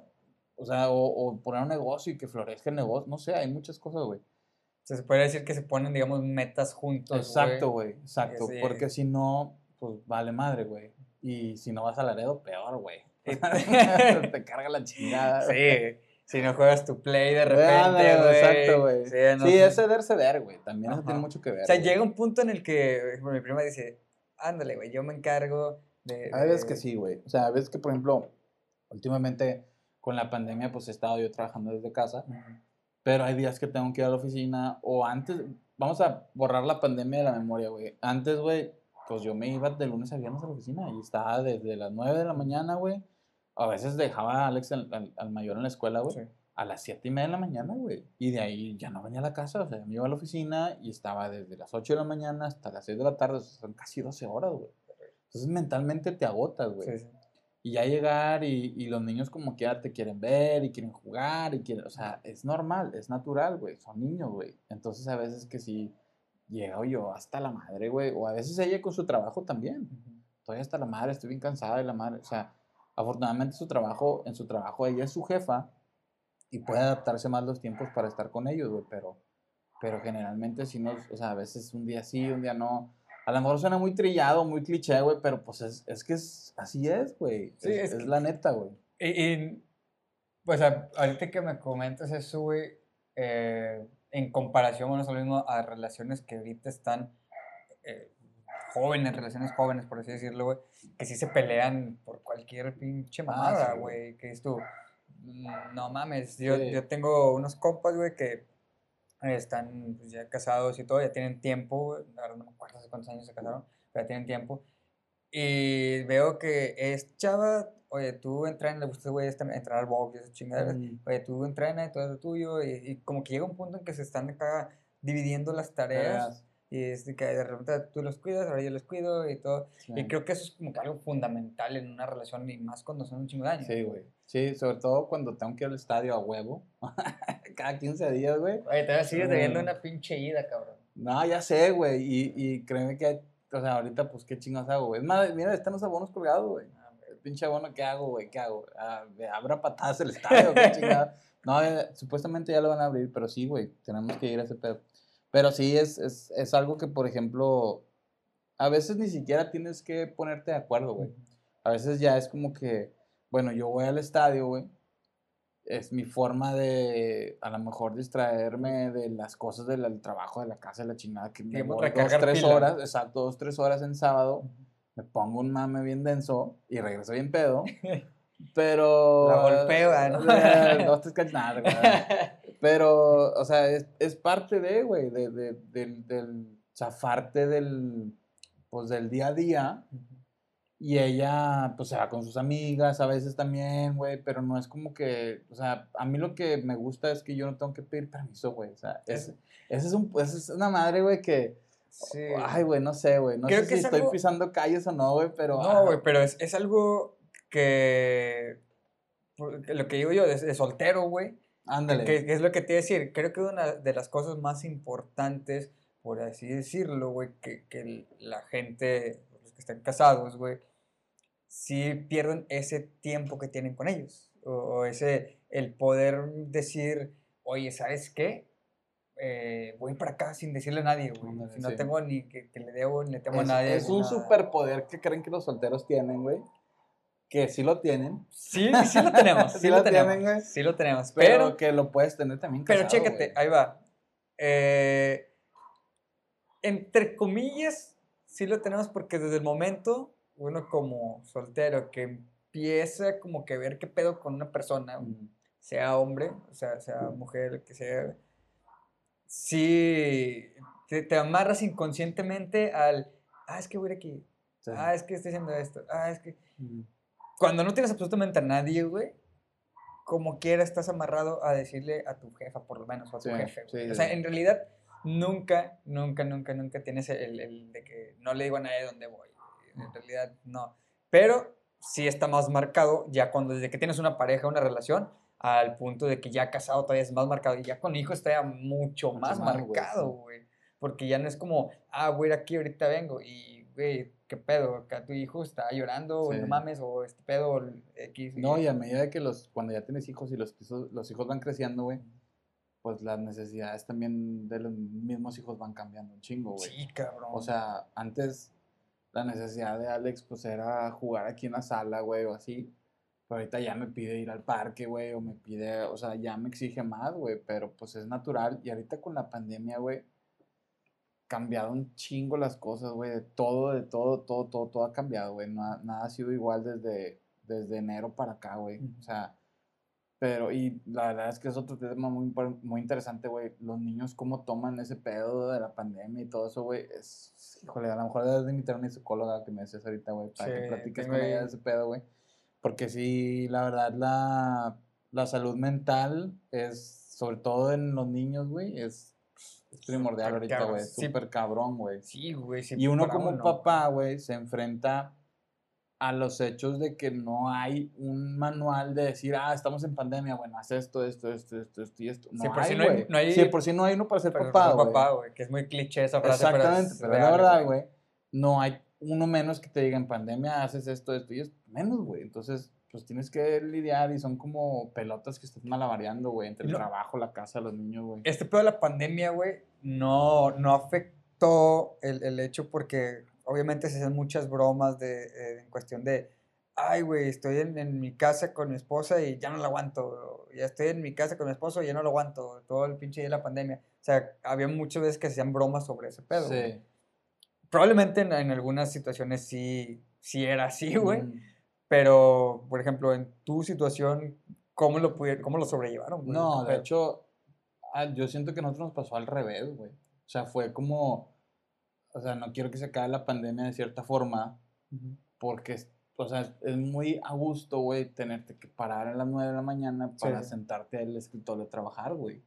o sea, o, o poner un negocio y que florezca el negocio, no sé, hay muchas cosas, güey. Se podría decir que se ponen, digamos, metas juntos. Exacto, güey, exacto. sí. Porque si no, pues vale madre, güey. Y si no vas al Laredo, peor, güey. Te carga la chingada. Sí, si no juegas tu play de repente, güey. Exacto, güey. Sí, Sí, no sé. es ceder, ceder, güey. También eso tiene mucho que ver. O sea, llega un punto en el que, mi prima dice, ándale, güey, yo me encargo de... Hay veces de- que sí, güey. O sea, a veces que, por ejemplo, últimamente con la pandemia, pues he estado yo trabajando desde casa. Ujú. Pero hay días que tengo que ir a la oficina o antes, vamos a borrar la pandemia de la memoria, güey. Antes, güey, pues yo me iba de lunes a viernes a la oficina y estaba desde las 9 de la mañana, güey. A veces dejaba a Alex, al, al- al mayor en la escuela, güey, Sí. a las 7 y media de la mañana, güey. Y de ahí ya no venía a la casa, o sea, me iba a la oficina y estaba desde las 8 de la mañana hasta las 6 de la tarde, o sea, son casi 12 horas, güey. Entonces mentalmente te agotas, güey. Sí, sí. Y ya llegar y, y los niños como que ya te quieren ver y quieren jugar y quieren, o sea, es normal, es natural, güey, son niños, güey. Entonces a veces que sí, llego yo hasta la madre, güey, o a veces ella con su trabajo también. Estoy hasta la madre, estoy bien cansada de la madre, o sea, afortunadamente su trabajo, en su trabajo ella es su jefa y puede adaptarse más los tiempos para estar con ellos, güey, pero, pero generalmente si no, o sea, a veces un día sí, un día no. A lo mejor suena muy trillado, muy cliché, güey, pero pues es, es que es, así es, güey. Sí, es, es es la neta, güey. Y, y, pues a- ahorita que me comentas eso, güey, eh, en comparación, bueno, es lo mismo a relaciones que ahorita están eh, jóvenes, relaciones jóvenes, por así decirlo, güey, que sí se pelean por cualquier pinche Ah, mamada, güey. que es tú, "Mm, no mames, yo, Sí. yo tengo unos compas, güey, que están pues, ya casados y todo, ya tienen tiempo, la verdad no me acuerdo hace cuántos años se casaron, pero ya tienen tiempo, y veo que es chava oye, tú entrena, le gusta, güey, este- entrenar box y esas chingaderas. Mm. Oye, tú entrena y todo es lo tuyo. Y, y como que llega un punto en que se están acá dividiendo las tareas. Y es de que de repente tú los cuidas, ahora yo los cuido y todo. Sí. Y creo que eso es como que algo fundamental en una relación y más cuando son un chingo de años. Sí, güey. Sí, sobre todo cuando tengo que ir al estadio a huevo. Cada 15 días, güey. Oye, te sigues debiendo una pinche ida, cabrón. No, ya sé, güey. Y, y créeme que, o sea, ahorita, pues, ¿qué chingas hago, güey? Es más, mira, están los abonos colgados, güey. Pinche abono, ¿qué hago, güey? ¿Qué hago? Ah, ¿Abra patadas el estadio? ¿Qué chingada? No, eh, supuestamente ya lo van a abrir, pero sí, güey, tenemos que ir a ese pedo. Pero sí, es, es, es algo que, por ejemplo, a veces ni siquiera tienes que ponerte de acuerdo, güey. A veces ya es como que, bueno, yo voy al estadio, güey. Es mi forma de, a lo mejor, distraerme de las cosas del, del trabajo, de la casa, de la chingada, que me voy dos, tres pila. horas, exacto, dos, tres horas en sábado, me pongo un mame bien denso y regreso bien pedo. Pero. La golpeo, ¿no? eh, Dos, tres cachinadas, güey. Pero, o sea, es, es parte de, güey, de, de- del, del zafarte del, pues, del día a día. Y ella, pues, se va con sus amigas a veces también, güey, pero no es como que, o sea, a mí lo que me gusta es que yo no tengo que pedir permiso, güey. O sea, es, ese es, un, ese es una madre, güey, que, Sí. ay, güey, no sé, güey. No Creo sé que si es estoy algo- pisando calles o no, güey, pero... No, güey, pero es, es algo que, Lo que digo yo, de, de soltero, güey. Ándale. Que, que es lo que te iba a decir. Creo que una de las cosas más importantes, por así decirlo, güey, que, que la gente, los que están casados, güey, sí pierden ese tiempo que tienen con ellos. O, o ese, el poder decir, oye, ¿sabes qué? Eh, voy para acá sin decirle a nadie, güey. Si no sí. tengo ni que, que le debo, ni le temo a Es, nadie. es un nada. superpoder que creen que los solteros tienen, güey. Que sí lo tienen, Sí, sí lo tenemos. Sí, Sí lo, lo tenemos. tienen, güey. Sí lo tenemos. pero, Pero, que lo puedes tener también pero casado, chécate, güey. ahí va. Eh, entre comillas, sí lo tenemos porque desde el momento, uno como soltero que empieza como que a ver qué pedo con una persona, Mm, sea hombre, o sea, sea mujer, que sea, sí te, te amarras inconscientemente al, ah, es que voy a ir aquí, sí. ah, es que estoy haciendo esto, ah, es que... Cuando no tienes absolutamente a nadie, güey, como quiera estás amarrado a decirle a tu jefa, por lo menos, o a tu Sí, jefe. güey. o sea, en realidad, nunca, nunca, nunca, nunca tienes el, el de que no le digo a nadie dónde voy. En realidad, no. Pero sí está más marcado ya cuando, desde que tienes una pareja, una relación, al punto de que ya casado todavía es más marcado. Y ya con hijos está ya mucho, Mucho más, más, güey, marcado, sí. güey. Porque ya no es como, ah, voy a ir aquí, ahorita vengo. Y, güey, ¿qué pedo? Acá tu hijo está llorando, o no mames, o este pedo, X. No, y a medida que los, cuando ya tienes hijos y los, los hijos van creciendo, güey, pues las necesidades también de los mismos hijos van cambiando un chingo, güey. Sí, cabrón. O sea, antes la necesidad de Alex, pues era jugar aquí en la sala, güey, o así. Pero ahorita ya me pide ir al parque, güey, o me pide, o sea, ya me exige más, güey, pero pues es natural. Y ahorita con la pandemia, güey, cambiado un chingo las cosas, güey, de todo, de todo, todo, todo, todo ha cambiado, güey. No nada ha sido igual desde, desde enero para acá, güey. O sea, pero, y la verdad es que es otro tema muy, muy interesante, güey. Los niños, cómo toman ese pedo de la pandemia y todo eso, güey. Es, híjole, a lo mejor debes de invitar a una psicóloga que me decías ahorita, güey, para que platiques con ella de ese pedo, güey. Porque sí, la verdad, la, la salud mental es, sobre todo en los niños, güey, es, es primordial Súper ahorita, güey. sí. Súper cabrón, güey. Sí, güey. sí, Y uno como uno. papá, güey, se enfrenta a los hechos de que no hay un manual de decir, ah, estamos en pandemia, bueno, haz esto, esto, esto, esto, esto y esto. No Sí, por hay, si no hay- no hay- Sí, por si no hay uno para ser Pero papá, güey. papá, güey, que es muy cliché esa frase. Exactamente, pero, es la real, verdad, güey. No hay uno menos que te diga en pandemia haces esto, esto y esto. Menos, güey. Entonces, pues tienes que lidiar y son como pelotas que estás malabareando, güey, entre el No. trabajo, la casa, los niños, güey. Este pedo de la pandemia, güey, no, no afectó el, el hecho porque obviamente se hacen muchas bromas de, eh, en cuestión de, ay, güey, estoy en, en mi casa con mi esposa y ya no la aguanto. Ya estoy en mi casa con mi esposo y ya no lo aguanto. Todo el pinche día de la pandemia. O sea, había muchas veces que se hacían bromas sobre ese pedo. Sí. Probablemente en, en algunas situaciones sí, sí era así, güey. Mm. Pero, por ejemplo, en tu situación, ¿cómo lo, pudieron, cómo lo sobrellevaron? güey? No, ¿Qué de hecho, ah, yo siento que a nosotros nos pasó al revés, güey. O sea, fue como, o sea, no quiero que se acabe la pandemia de cierta forma, porque o sea, es muy a gusto, güey, tenerte que parar a las 9 de la mañana para sí. sentarte al escritorio a trabajar, güey.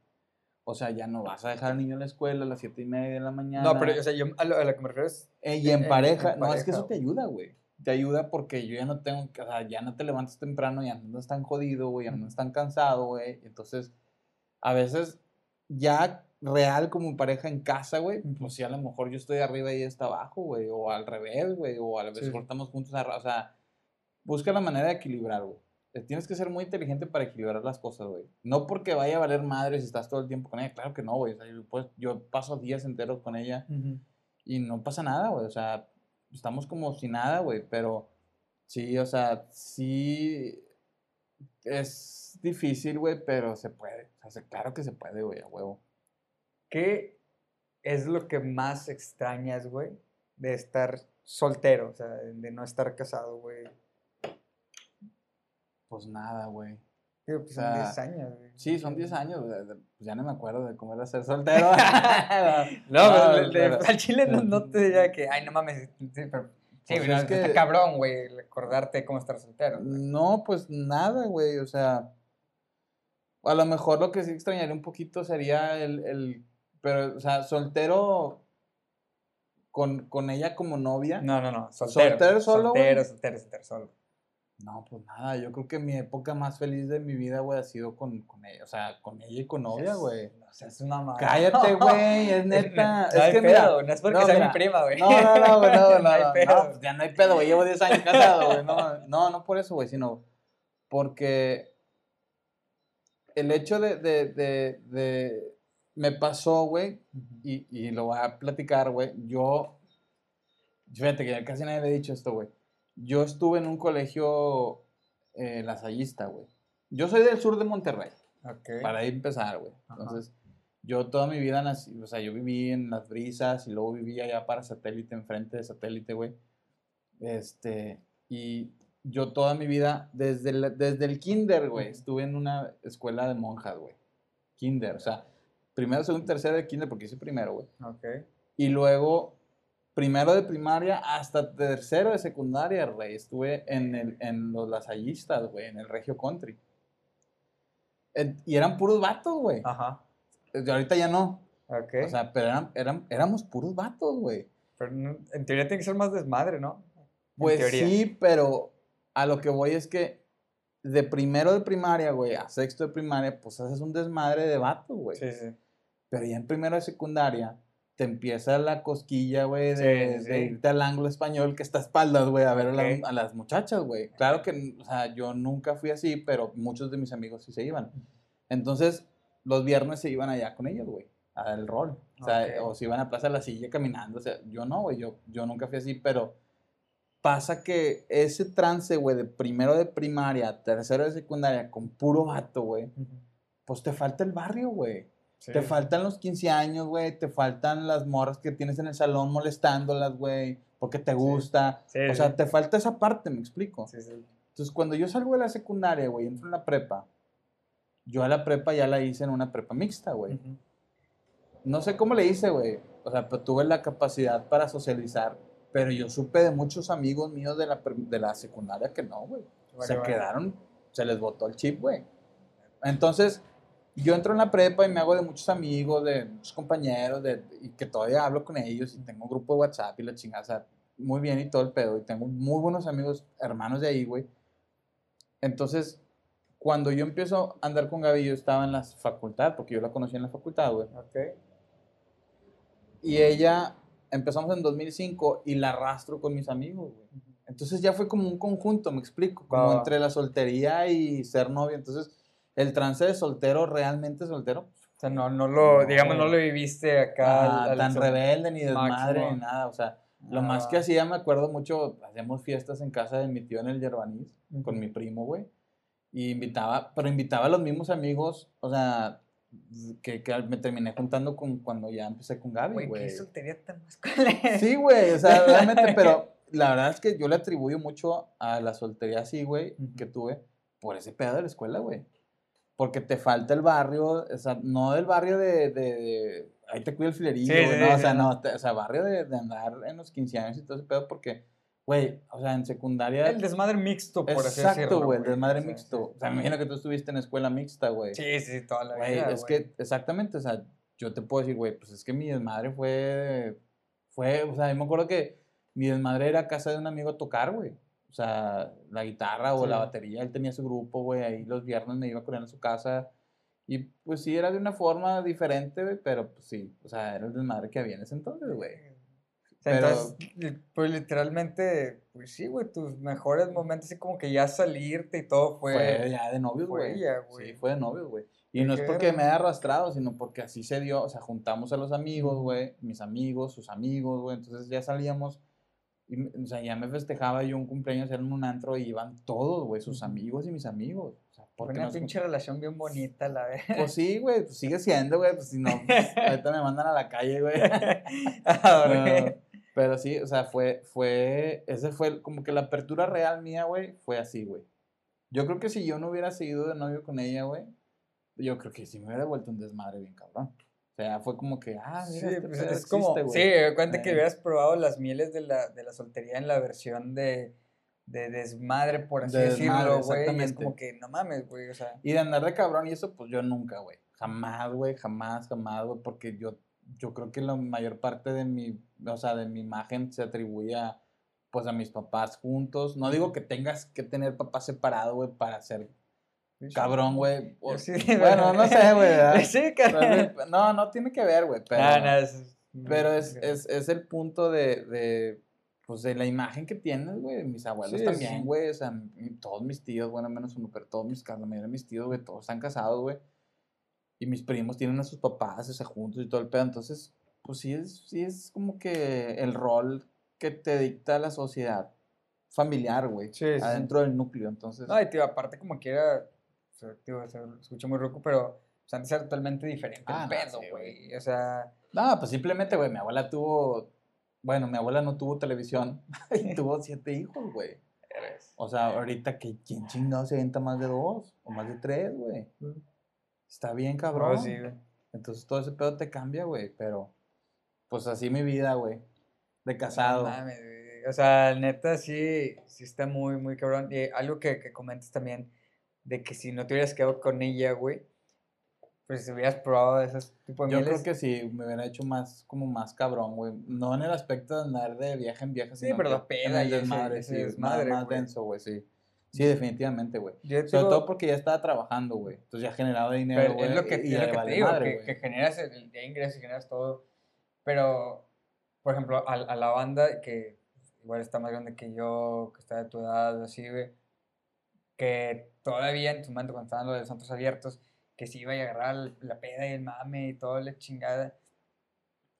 O sea, ya no vas a dejar al niño en la escuela a las 7 y media de la mañana. No, pero, o sea, yo a lo, a lo que me refiero es. Eh, y en pareja, en no, es que eso te ayuda, güey. Te ayuda porque yo ya no tengo, o sea, ya no te levantas temprano, ya no estás tan jodido, güey, ya no estás tan cansado, güey. Entonces, a veces, ya real como pareja en casa, güey, pues sí, a lo mejor yo estoy arriba y ella está abajo, güey, o al revés, güey, o a la vez Sí. estamos juntos, arra- o sea, busca la manera de equilibrar, güey. Eh, Tienes que ser muy inteligente para equilibrar las cosas, güey. No porque vaya a valer madre si estás todo el tiempo con ella, claro que no, güey. O sea, yo, pues, yo paso días enteros con ella y no pasa nada, güey. O sea, estamos como sin nada, güey. Pero sí, o sea, sí es difícil, güey, pero se puede. O sea, se- claro que se puede, güey, a huevo. ¿Qué es lo que más extrañas, güey, de estar soltero? O sea, de no estar casado, güey. Pues nada, güey. Pues O son sea, 10 años, güey. Sí, son 10 años, Pues ya no me acuerdo de cómo era ser soltero. No, le- pero- al chile no, no te diría que, ay, no mames. Sí, pero, sí, Pues no, es que- está cabrón, güey, acordarte cómo estar soltero. güey. No, pues nada, güey. O sea, a lo mejor lo que sí extrañaría un poquito sería el, el pero, o sea, soltero con, con ella como novia. No, no, no, soltero. ¿Soltero solo, güey? Soltero, soltero, soltero, solo. No, pues nada, yo creo que mi época más feliz de mi vida, güey, ha sido con, con ella, o sea, con ella y con novia, güey. O sea, es una madre. Cállate, güey, es neta. No es que pedo, mira, no es porque no, sea mira, mi prima, güey. No, no, no, güey, no, no, no, hay no, pedo. pues ya no hay pedo, güey, llevo 10 años casado, güey, no, no, no por eso, güey, sino porque el hecho de, de, de, de me pasó, güey, y, y lo voy a platicar, güey, yo, fíjate que ya casi nadie le he dicho esto, güey, yo estuve en un colegio eh, lasallista, güey, yo soy del sur de Monterrey, Ok. para empezar, güey. Entonces, yo toda mi vida nací, o sea, yo viví en las brisas y luego viví allá para satélite, enfrente de satélite, güey. Este, y yo toda mi vida, desde el, desde el kinder, güey, estuve en una escuela de monjas, güey. Kinder, o sea, primero, segundo, tercero de kinder, porque hice primero, güey. Ok. Y luego, primero de primaria hasta tercero de secundaria, güey. Estuve en, el, en los lasallistas, güey, en el Regio Country. Y eran puros vatos, güey. Ajá. Y ahorita ya no. Ok. O sea, pero eran, eran, éramos puros vatos, güey. Pero en teoría tiene que ser más desmadre, ¿no? En Pues teoría. sí, pero a lo que voy es que de primero de primaria, güey, a sexto de primaria, pues haces un desmadre de vatos, güey. Sí, sí. Pero ya en primero de secundaria te empieza la cosquilla, güey, de, Sí, sí, de sí. irte al ángulo español que está a espaldas, güey, a ver a, las- Ok. a las muchachas, güey. Claro que, o sea, yo nunca fui así, pero muchos de mis amigos sí se iban. Entonces, los viernes se iban allá con ellos, güey, a dar el rol. O sea, o se iban a Plaza de la Silla caminando. O sea, yo no, güey, yo, yo nunca fui así, pero pasa que ese trance, güey, de primero de primaria, tercero de secundaria, con puro vato, güey, pues te falta el barrio, güey. Sí. Te faltan los 15 años, güey. Te faltan las morras que tienes en el salón molestándolas, güey. Porque te gusta. Sí, o sea, te falta esa parte, me explico. Entonces, cuando yo salgo de la secundaria, güey, entro en la prepa. Yo a la prepa ya la hice en una prepa mixta, güey. No sé cómo le hice, güey. O sea, pero tuve la capacidad para socializar. Pero yo supe de muchos amigos míos de la, de la secundaria que no, güey. se vale. quedaron, se les botó el chip, güey. Entonces, yo entro en la prepa y me hago de muchos amigos, de muchos compañeros, de, y que todavía hablo con ellos y tengo un grupo de WhatsApp y la chingada, o sea, muy bien y todo el pedo. Y tengo muy buenos amigos, hermanos de ahí, güey. Entonces, cuando yo empiezo a andar con Gaby, yo estaba en la facultad, porque yo la conocí en la facultad, güey. Ok. Y ella, empezamos en 2005 y la arrastro con mis amigos, güey. Entonces ya fue como un conjunto, me explico, como entre la soltería y ser novio. Entonces, el trance de soltero, realmente soltero, O sea, no, no lo, No, digamos, no lo viviste acá. ah, al- al tan rebelde ni desmadre máximo. ni nada. O sea, lo Ah, más que hacía, me acuerdo mucho, hacíamos fiestas en casa de mi tío en el Yerbaniz, con mi primo, güey. Y invitaba, pero invitaba a los mismos amigos, o sea, que, que me terminé juntando con cuando ya empecé con Gaby, Güey, soltería tan más culera. Sí, güey, o sea, realmente, pero la verdad es que yo le atribuyo mucho a la soltería así, güey, que tuve por ese pedo de la escuela, güey. Porque te falta el barrio, o sea, no del barrio de, de, de- ahí te cuida el filerillo, Sí, no, sí, o sea, sí. no, te- o sea, barrio de, de andar en los 15 años y todo ese pedo, porque Güey, o sea, en secundaria. El desmadre mixto, por así Exacto, güey, el desmadre mixto. O sea, me imagino que tú estuviste en escuela mixta, güey. Sí, sí, toda la Güey, vida. es güey. que, exactamente, o sea, yo te puedo decir, güey, pues es que mi desmadre fue, fue, o sea, yo me acuerdo que mi desmadre era a casa de un amigo a tocar, güey. O sea, la guitarra o la batería, él tenía su grupo, güey, ahí los viernes me iba con él a su casa. Y pues sí, era de una forma diferente, güey, pero pues sí, o sea, era el desmadre que había en ese entonces, güey. O sea, Pero- entonces, pues literalmente, pues sí, güey, tus mejores momentos, así como que ya salirte y todo fue. Fue ya de novios, güey. Sí, fue de novios, güey. Y no es porque me haya arrastrado, sino porque así se dio. O sea, juntamos a los amigos, güey. Mis amigos, sus amigos, güey. Entonces ya salíamos. Y, o sea, ya me festejaba yo un cumpleaños en un antro y iban todos, güey, sus amigos y mis amigos. O sea, porque una nos- pinche relación bien bonita, la vez. Pues sí, güey, pues sigue siendo, güey. Pues si no, pues, ahorita me mandan a la calle, güey. Ahora, Pero sí, o sea, fue, fue, ese fue como que la apertura real mía, güey, fue así, güey. Yo creo que si yo no hubiera seguido de novio con ella, güey, yo creo que sí me hubiera vuelto un desmadre bien cabrón. O sea, fue como que, ah, Sí, mira, este pues es como, existe, sí, güey. cuenta que hubieras probado las mieles de la, de la soltería en la versión de, de desmadre, por así De decirlo, güey. Es como que, no mames, güey, o sea. Y de andar de cabrón y eso, pues yo nunca, güey. Jamás, güey, jamás, jamás, güey, porque yo, yo creo que la mayor parte de mi, o sea, de mi imagen se atribuye a, pues, a mis papás juntos. No digo que tengas que tener papás separados, güey, para ser cabrón, güey. o- Yo sí, Bueno, no sé, güey. Sí, No, no tiene que ver, güey, pero, es, pero es, es, es el punto de, de, pues, de la imagen que tienes, güey. Mis abuelos Sí, también, güey. O sea, todos mis tíos, bueno, menos uno, pero todos mis, la mayoría de mis tíos, güey, todos están casados, güey. Y mis primos tienen a sus papás, o sea, juntos y todo el pedo. Entonces, pues sí es, sí es como que el rol que te dicta la sociedad familiar, güey. Sí. adentro del núcleo, entonces. No, y tío, aparte como quiera, o sea, escucha muy roco, pero o sea, antes era totalmente diferente Ah, el no, pedo, sí, güey. O sea, No, pues simplemente, güey, mi abuela tuvo, bueno, mi abuela no tuvo televisión y tuvo siete hijos, güey. O sea, ahorita que quién chingado se avienta más de dos o más de tres, güey. Está bien, cabrón. no, sí. Entonces todo ese pedo te cambia, güey, pero pues así mi vida, güey. De casado. No mames. O sea, neta, sí, sí está muy, muy cabrón. Y algo que, que comentas también, de que si no te hubieras quedado con ella, güey, pues si hubieras probado esos tipos de Yo mieles. creo que sí, me hubiera hecho más, como más cabrón, güey. No en el aspecto de andar de viaje en viaje, Sí, sino pero que la peda en el y desmadre, sí, desmadre, más, más denso, güey, sí. Sí, definitivamente, güey. Yo Sobre digo, todo porque ya estaba trabajando, güey. Entonces ya generaba dinero, pero güey. es lo que, y es ya lo que vale te digo, madre, que, güey. que generas el, ya ingresas y generas todo. Pero, por ejemplo, a, a la banda que igual está más grande que yo, que está de tu edad, así, güey, que todavía en tu momento cuando estaban los de santos abiertos, que se iba a agarrar la peda y el mame y toda la chingada.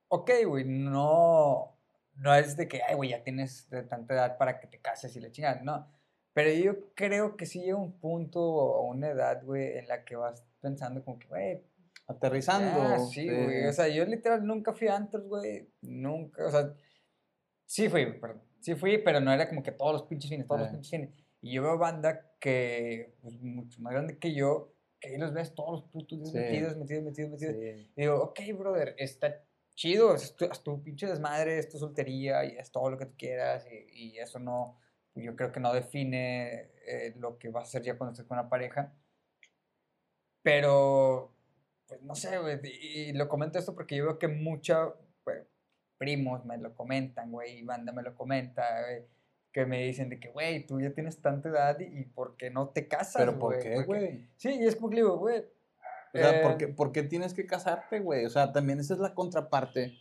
Ok, güey, no, no es de que, ay, güey, ya tienes de tanta edad para que te cases y la chingada, no. Pero yo creo que sí llega un punto o una edad, güey, en la que vas pensando como que, güey, Aterrizando. Ah, sí, güey. O sea, yo literal nunca fui a antros, güey. Nunca, o sea, sí fui, perdón. Sí fui, pero no era como que todos los pinches fines, todos los Eh. pinches fines. Y yo veo banda que, pues, mucho más grande que yo, que ahí los ves todos los putos días Sí. metidos, metidos, metidos, metidos. Sí. Y digo, ok, brother, está chido, es tu, es tu pinche desmadre, es tu soltería y es todo lo que tú quieras. Y, y eso no, yo creo que no define eh, lo que vas a hacer ya cuando estés con una pareja. Pero, pues no sé, güey, y, y lo comento esto porque yo veo que muchos primos me lo comentan, güey, y banda me lo comenta, güey, que me dicen de que, güey, tú ya tienes tanta edad y, y ¿por qué no te casas, Pero ¿por qué, Porque- güey? Sí, y es como que digo, güey. O sea, ¿por eh, qué, por qué tienes que casarte, güey? O sea, también esa es la contraparte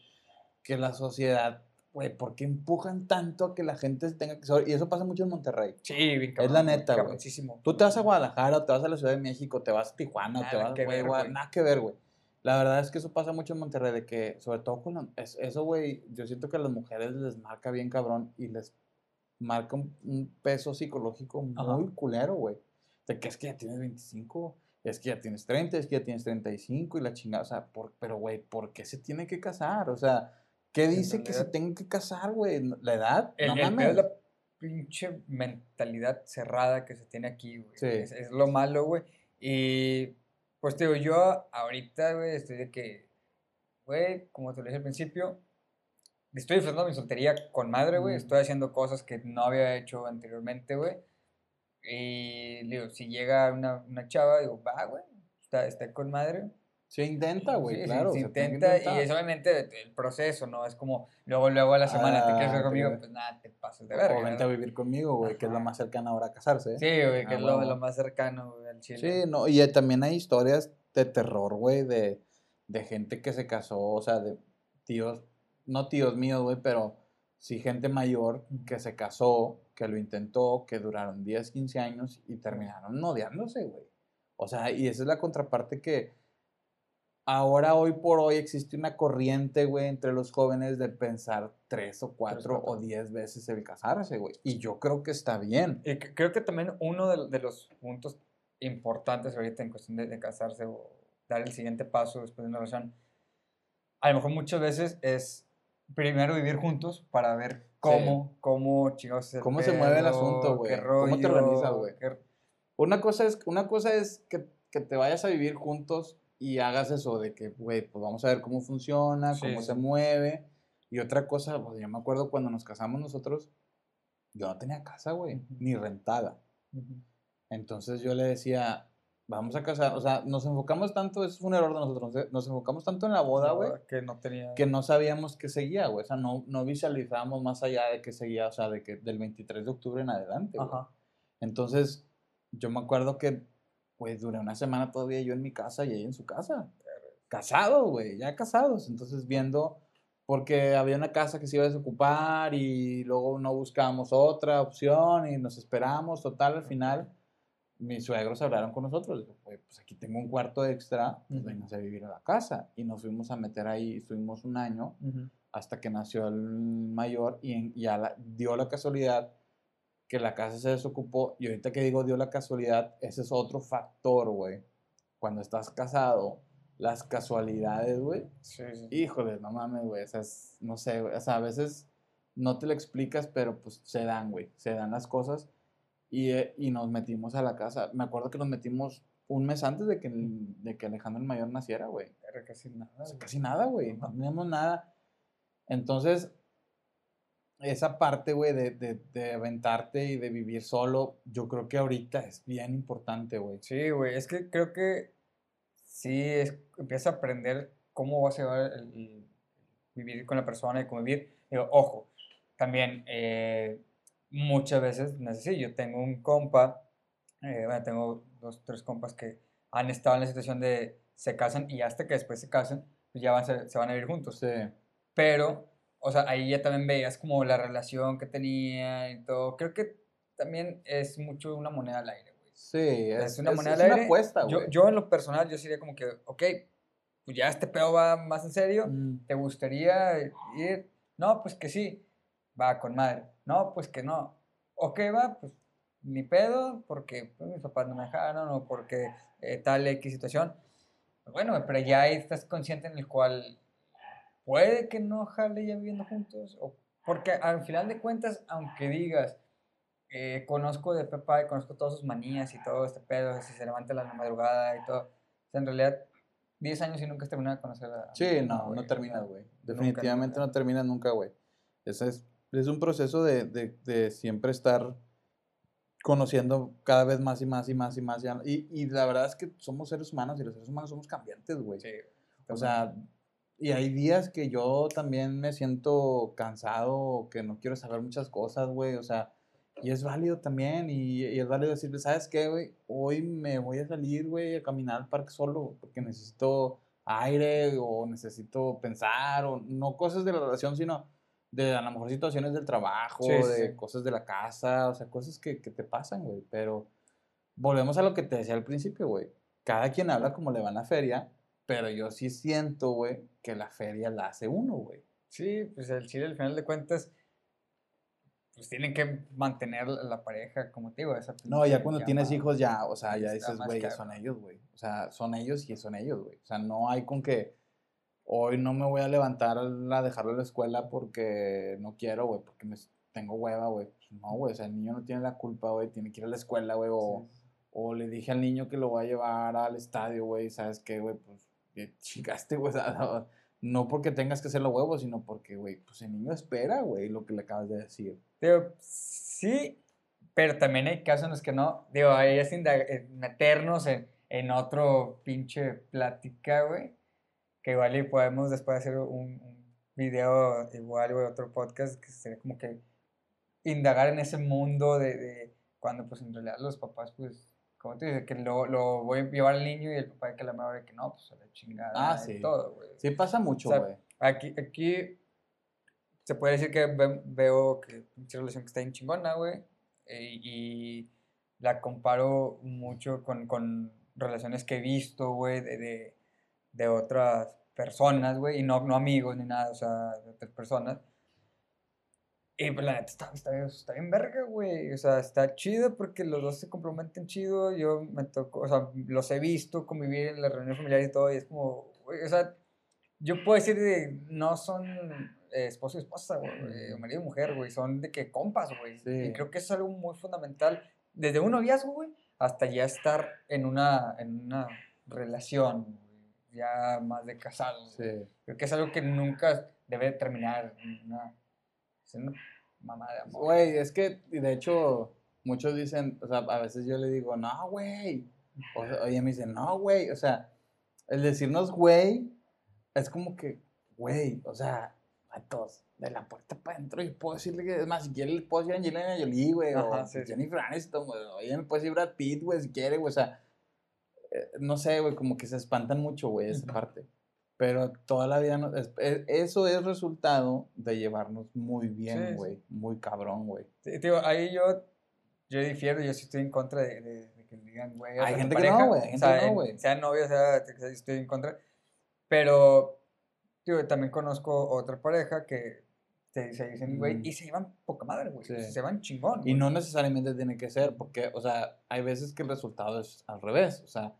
que la sociedad, güey, ¿por qué empujan tanto a que la gente se tenga que... Y eso pasa mucho en Monterrey. Sí, bien la cabrón, güey, neta, güey. Tú te vas a Guadalajara, o te vas a la Ciudad de México, te vas a Tijuana, te Nada vas que güey, ver, güey. nada que ver, güey. La verdad es que eso pasa mucho en Monterrey, de que, sobre todo con la- es- eso, güey, yo siento que a las mujeres les marca bien cabrón y les marca un, un peso psicológico muy Ajá. culero, güey. De que es que ya tienes 25, es que ya tienes 30, es que ya tienes 35 y la chingada, o sea, por, pero, güey, ¿por qué se tiene que casar? O sea, ¿qué dice que se tenga que casar, güey? ¿La edad? El, no el mames. es la pinche mentalidad cerrada que se tiene aquí, güey. Sí. Es, es lo malo, güey. Y pues te digo, yo ahorita, güey, estoy de que, güey, como te lo dije al principio, estoy disfrutando mi soltería con madre, güey. Mm. Estoy haciendo cosas que no había hecho anteriormente, güey. Y digo, si llega una, una chava, digo, va, güey, está, está con madre. Se intenta, güey, Sí, claro. se se intenta y es obviamente el proceso, ¿no? Es como luego, luego a la semana te quieres Ah, ver te conmigo, pues nada, te pasas de verga. O vente a ¿no? vivir conmigo, güey, que es lo más cercano ahora a casarse. Sí, güey, que Ah, es lo, lo más cercano al chile. Sí, no, y eh, también hay historias de terror, güey, de, de gente que se casó, o sea, de tíos, no tíos míos, güey, pero sí gente mayor que se casó, que lo intentó, que duraron 10, 15 años y terminaron odiándose, güey. O sea, y esa es la contraparte que ahora, hoy por hoy, existe una corriente, güey, entre los jóvenes de pensar tres o cuatro o cuatro. diez veces el casarse, güey. Y yo creo que está bien. Y creo que también uno de, de los puntos importantes ahorita en cuestión de, de casarse o dar el siguiente paso después de una relación, a lo mejor muchas veces es primero vivir juntos para ver cómo, cómo el Cómo se mueve el asunto, güey, cómo te organizas, güey. qué- Una cosa es, una cosa es que, que te vayas a vivir juntos y hagas eso de que, güey, pues vamos a ver cómo funciona, Sí, cómo se mueve. Y otra cosa, pues yo me acuerdo cuando nos casamos nosotros, yo no tenía casa, güey, ni rentada. Entonces yo le decía, vamos a casar, o sea, nos enfocamos tanto, eso fue un error de nosotros, ¿eh? nos enfocamos tanto en la boda, güey, Que no tenía... que no sabíamos qué seguía, güey, o sea, no, no visualizábamos más allá de qué seguía, o sea, de que del 23 de octubre en adelante, güey. Entonces, yo me acuerdo que, pues, duré una semana todavía yo en mi casa y ella en su casa. Casados, güey, ya casados. Entonces, viendo, porque había una casa que se iba a desocupar y luego no buscábamos otra opción y nos esperamos. Total, al final, mis suegros hablaron con nosotros. Dijo, "Güey, pues aquí tengo un cuarto extra, pues Ujú. vénganse a vivir a la casa. Y nos fuimos a meter ahí, estuvimos un año Ujú. hasta que nació el mayor y, en- y a la- dio la casualidad que la casa se desocupó. Y ahorita que digo dio la casualidad, ese es otro factor, güey. Cuando estás casado, las casualidades, güey. Sí, sí. Híjole, no mames, güey. O sea, es- no sé, güey. O sea, a veces no te lo explicas, pero pues se dan, güey. Se dan las cosas. Y, eh, y nos metimos a la casa. Me acuerdo que nos metimos un mes antes de que, el- de que Alejandro el Mayor naciera, güey. Era casi nada. O sea, güey. casi nada, güey. No teníamos nada. Entonces, esa parte, güey, de, de, de aventarte y de vivir solo, yo creo que ahorita es bien importante, güey. Sí, güey, es que creo que sí es, empieza a aprender cómo vas a el, el vivir con la persona y convivir. Digo, ojo, también eh, muchas veces, no sé si yo tengo un compa, eh, bueno, tengo dos, tres compas que han estado en la situación de se casan y hasta que después se casan, pues ya van, se van a vivir juntos. Sí. Pero, o sea, ahí ya también veías como la relación que tenían y todo. Creo que también es mucho una moneda al aire, güey. Sí, es, Es una es- moneda es al una aire. apuesta, Yo, güey. yo en lo personal, yo sería como que, ok, pues ya este pedo va más en serio, Mm, ¿te gustaría ir? No, pues que sí, va con madre. No, pues que no. Ok, va, pues ni pedo, porque pues, mis papás no me dejaron o porque eh, tal X situación. Bueno, pero ya ahí estás consciente en el cual puede que no jale ya viviendo juntos. O, porque al final de cuentas, aunque digas, eh, conozco de Pepa y conozco todas sus manías y todo este pedo, si se levanta a la madrugada y todo, o sea, en realidad, 10 años y nunca has terminado de conocer a... Sí, no, no, güey, o sea, terminas, güey. Definitivamente nunca. no terminas nunca, güey. Ese es, es un proceso de, de, de siempre estar conociendo cada vez más y más y más y más. Y, y la verdad es que somos seres humanos y los seres humanos somos cambiantes, güey. Sí, O sea, y hay días que yo también me siento cansado, que no quiero saber muchas cosas, güey. O sea, y es válido también. Y, y es válido decirle, ¿sabes qué, güey? Hoy me voy a salir, güey, a caminar al parque solo, porque necesito aire o necesito pensar, o no cosas de la relación, sino de a lo mejor situaciones del trabajo, Sí, de sí. cosas de la casa, o sea, cosas que, que te pasan, güey. Pero volvemos a lo que te decía al principio, güey. Cada quien habla como le va en la feria, pero yo sí siento, güey, que la feria la hace uno, güey. Sí, pues el chile al final de cuentas, pues tienen que mantener la, pareja, como te digo, esa No, ya cuando tienes hijos ya, o sea, ya dices, güey, ya son ellos, güey. O sea, son ellos y son ellos, güey. O sea, no hay con que hoy no me voy a levantar a dejarlo a la escuela porque no quiero, güey, porque me, tengo hueva, güey. Pues no, güey, o sea, el niño no tiene la culpa, güey, tiene que ir a la escuela, güey, o... Sí, O le dije al niño que lo voy a llevar al estadio, güey, ¿sabes qué, güey? Pues chingaste, güey. no, porque tengas que hacerlo huevo, sino porque, güey, pues el niño espera, güey, lo que le acabas de decir. Digo, sí, pero también hay casos en los que no. Digo, ahí es eh, meternos en, en otro pinche plática, güey. Que igual y podemos después hacer un, un video igual, güey, otro podcast que sería como que indagar en ese mundo de, de cuando pues en realidad los papás pues como te dices que lo, lo voy a llevar al niño y el papá que la madre que no pues a la chingada Ah, sí. todo güey Sí pasa mucho, O sea, güey. aquí aquí se puede decir que ve- veo que pinche relación que está bien chingona güey eh, y la comparo mucho con, con relaciones que he visto güey de, de, de otras personas güey y no, no amigos ni nada o sea de otras personas y pues la neta está, está, bien- está bien verga, güey. O sea, está chido porque los dos se complementan chido. Yo me tocó, o sea, los he visto convivir en la reunión familiar y todo. Y es como, güey, o sea, yo puedo decir de, no son eh, esposo y esposa, güey, o marido y mujer, güey. Son de que compas, güey. Sí. Y creo que es algo muy fundamental. Desde un noviazgo, güey, hasta ya estar en una, en una relación, ya más de casados. Sí. Creo que es algo que nunca debe terminar una, es una mamá de amor. Güey, es que, de hecho, muchos dicen, o sea, a veces yo le digo, no, güey. O sea, oye, me dicen, no, güey. O sea, el decirnos, güey, es como que, güey, o sea, a todos, de la puerta para adentro, y puedo decirle que, es más, si quiere, le puedo decir a Angelina Jolie, güey, o Ajá, sí. Jennifer Aniston, güey, oye, me puede decir Brad Pitt, güey, si quiere, güey, o sea, no sé, güey, como que se espantan mucho, güey, esa parte. Pero toda la vida, no- es- es- eso es resultado de llevarnos muy Sí, bien, sí. güey, muy cabrón, güey. Sí, tío, ahí yo, yo difiero, yo sí estoy en contra de, de- de que digan, güey, Hay gente que no, pareja, güey, hay o gente sea, que no, güey. Sea novio, sea, estoy en contra. Pero, tío, también conozco otra pareja que se, se dicen, güey, Mm. y se llevan poca madre, güey. Sí. Se van chingón. Y güey. no necesariamente tiene que ser, porque, o sea, hay veces que el resultado es al revés. O sea,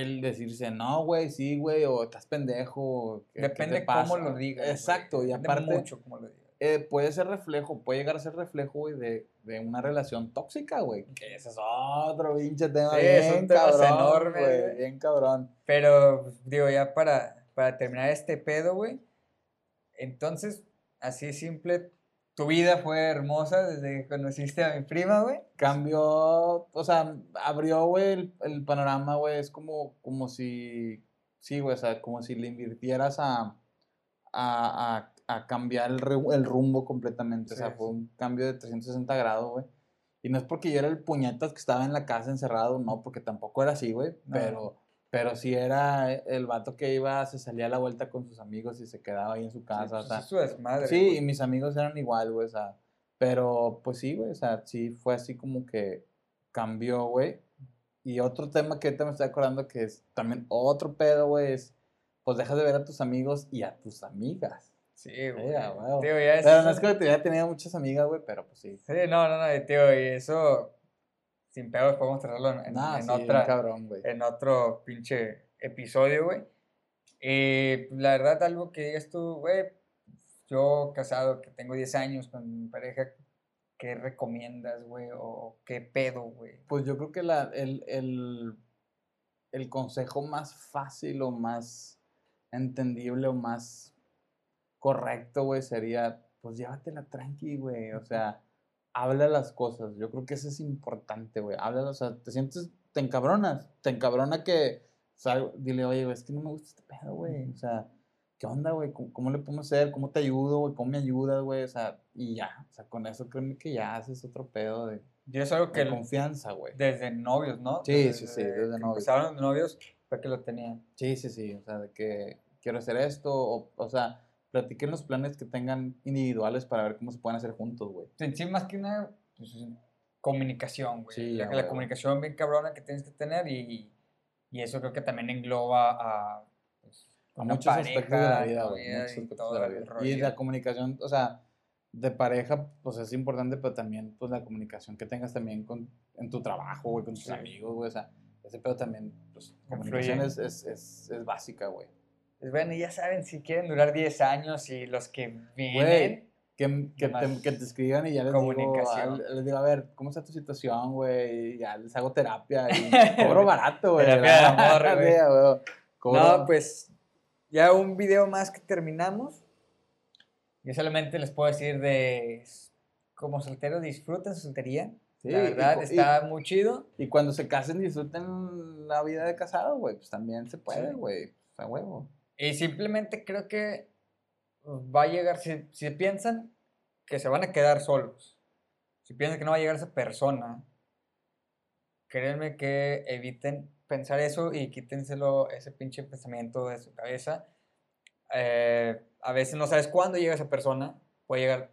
el decirse, no, güey, sí, güey, o estás pendejo. o, ¿qué- qué te Depende cómo pasa?". lo digas. Exacto, y depende aparte, mucho cómo lo digas. eh, puede ser reflejo, puede llegar a ser reflejo, güey, de, de una relación tóxica, güey. Que ese es otro pinche tema Sí, bien son temas cabrón, enormes, güey, güey. bien cabrón. Pero, pues, digo, ya para, para terminar este pedo, güey. Entonces, así simple, tu vida fue hermosa desde que conociste a mi prima, güey. Cambió, o sea, abrió, güey, el, el panorama, güey, es como, como si, sí, güey, o sea, como si le invirtieras a, a, a, a cambiar el, el rumbo completamente, o sea, fue un cambio de 360 grados, güey. Y no es porque yo era el puñetas que estaba en la casa encerrado, no, porque tampoco era así, güey, No. pero, pero sí era el vato que iba, se salía a la vuelta con sus amigos y se quedaba ahí en su Sí, casa, o pues, sea, es su desmadre. Sí, güey. y mis amigos eran igual, güey, o sea, pero pues sí, güey, o sea, sí fue así como que cambió, güey. Y otro tema que ahorita me estoy acordando que es también otro pedo, güey, es pues dejas de ver a tus amigos y a tus amigas. Sí, güey. Sí. Tío, ya Pero no eso- es que te tenido muchas amigas, güey, pero pues sí. Sí, no, no, no, tío, y eso, sin pedos, podemos traerlo en, en- Nah, en sí, bien otra, cabrón, güey. en otro pinche episodio, güey. Y la verdad, algo que digas tú, güey, yo casado, que tengo 10 años con mi pareja, ¿qué recomiendas, güey? O qué pedo, güey. Pues yo creo que la, el, el, el consejo más fácil o más entendible o más correcto, güey, sería, pues llévatela tranqui, güey. O sea, habla las cosas. Yo creo que eso es importante, güey. Háblalo, o sea, te sientes, te encabronas. Te encabrona que, o sea, dile, oye, güey, es que no me gusta este pedo, güey. O sea, ¿qué onda, güey? ¿Cómo, cómo le podemos hacer? ¿Cómo te ayudo, güey? ¿Cómo me ayudas, güey? O sea, y ya. O sea, con eso créeme que ya haces otro pedo de, Yo es algo de que confianza, güey. desde novios, ¿no? Sí, sí, sí, desde que novios. Empezaron de novios, fue que lo tenían. Sí, sí, sí, o sea, de que quiero hacer esto, o, o sea, platiquen los planes que tengan individuales para ver cómo se pueden hacer juntos, güey. Sí, más que nada, pues, es comunicación, güey. Sí, la, la comunicación bien cabrona que tienes que tener y, y eso creo que también engloba a, pues, A muchos aspectos de la pareja, vida, güey, Y- muchos aspectos de la vida. Y la comunicación, o sea, de pareja, pues es importante, pero también, pues la comunicación que tengas también con, en tu trabajo, güey, con tus Sí. amigos, güey, o sea, ese pedo también, pues, comunicación es, es, es, es básica, güey. Pues bueno, ya saben si quieren durar 10 años y los que vienen. que, que, te, Más que te escriban y ya les digo, comunicación. a- les digo, a ver, ¿cómo está tu situación, güey? Ya les hago terapia y cobro barato, güey. Terapia de amor, güey. No, pues ya un video más que terminamos. Yo solamente les puedo decir de, como soltero, disfruten su soltería. Sí, la verdad, y- está muy chido. Y cuando se casen, disfruten la vida de casado, güey. Pues también se puede, Sí. güey. A huevo. Y simplemente creo que va a llegar, si, si piensan que se van a quedar solos, si piensan que no va a llegar esa persona, créanme que eviten pensar eso y quítenselo, ese pinche pensamiento de su cabeza. Eh, a veces no sabes cuándo llega esa persona, puede llegar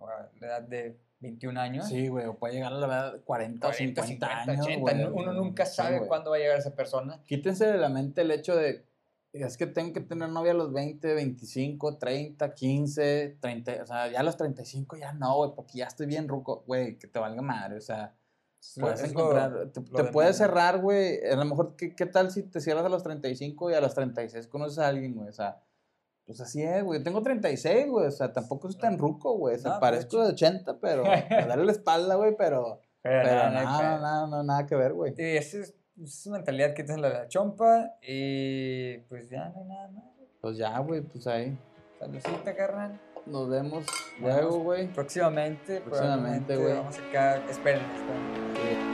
a la edad de 21 años. Sí, güey. O puede llegar a la edad de 40, 40, 50, 50, años, 80, güey. no- uno nunca Sí, sabe güey. cuándo va a llegar esa persona. Quítense de la mente el hecho de, es que tengo que tener novia a los 20, 25, 30, 15, 30, o sea, ya a los 35 ya no, güey, porque ya estoy bien ruco, güey, que te valga madre, o sea, puedes es lo- encontrar, te, lo te de puedes cerrar, güey, a lo mejor, ¿qué, ¿qué tal si te cierras a los 35 y a los 36 conoces a alguien, güey? O sea, pues así es, güey, yo tengo 36, güey, o sea, tampoco soy tan ruco, güey, o sea, No, parezco de 80, pero, me darle la espalda, güey, pero, Pero pero no, nada que ver, güey. Y esa es, esa es mentalidad que tienes la de la chompa y pues ya no hay nada más. Pues ya, güey, pues ahí, Saludcita, carnal. nos vemos luego, güey. Próximamente, Próximamente, güey. Vamos acá, esperen, esperen. Sí.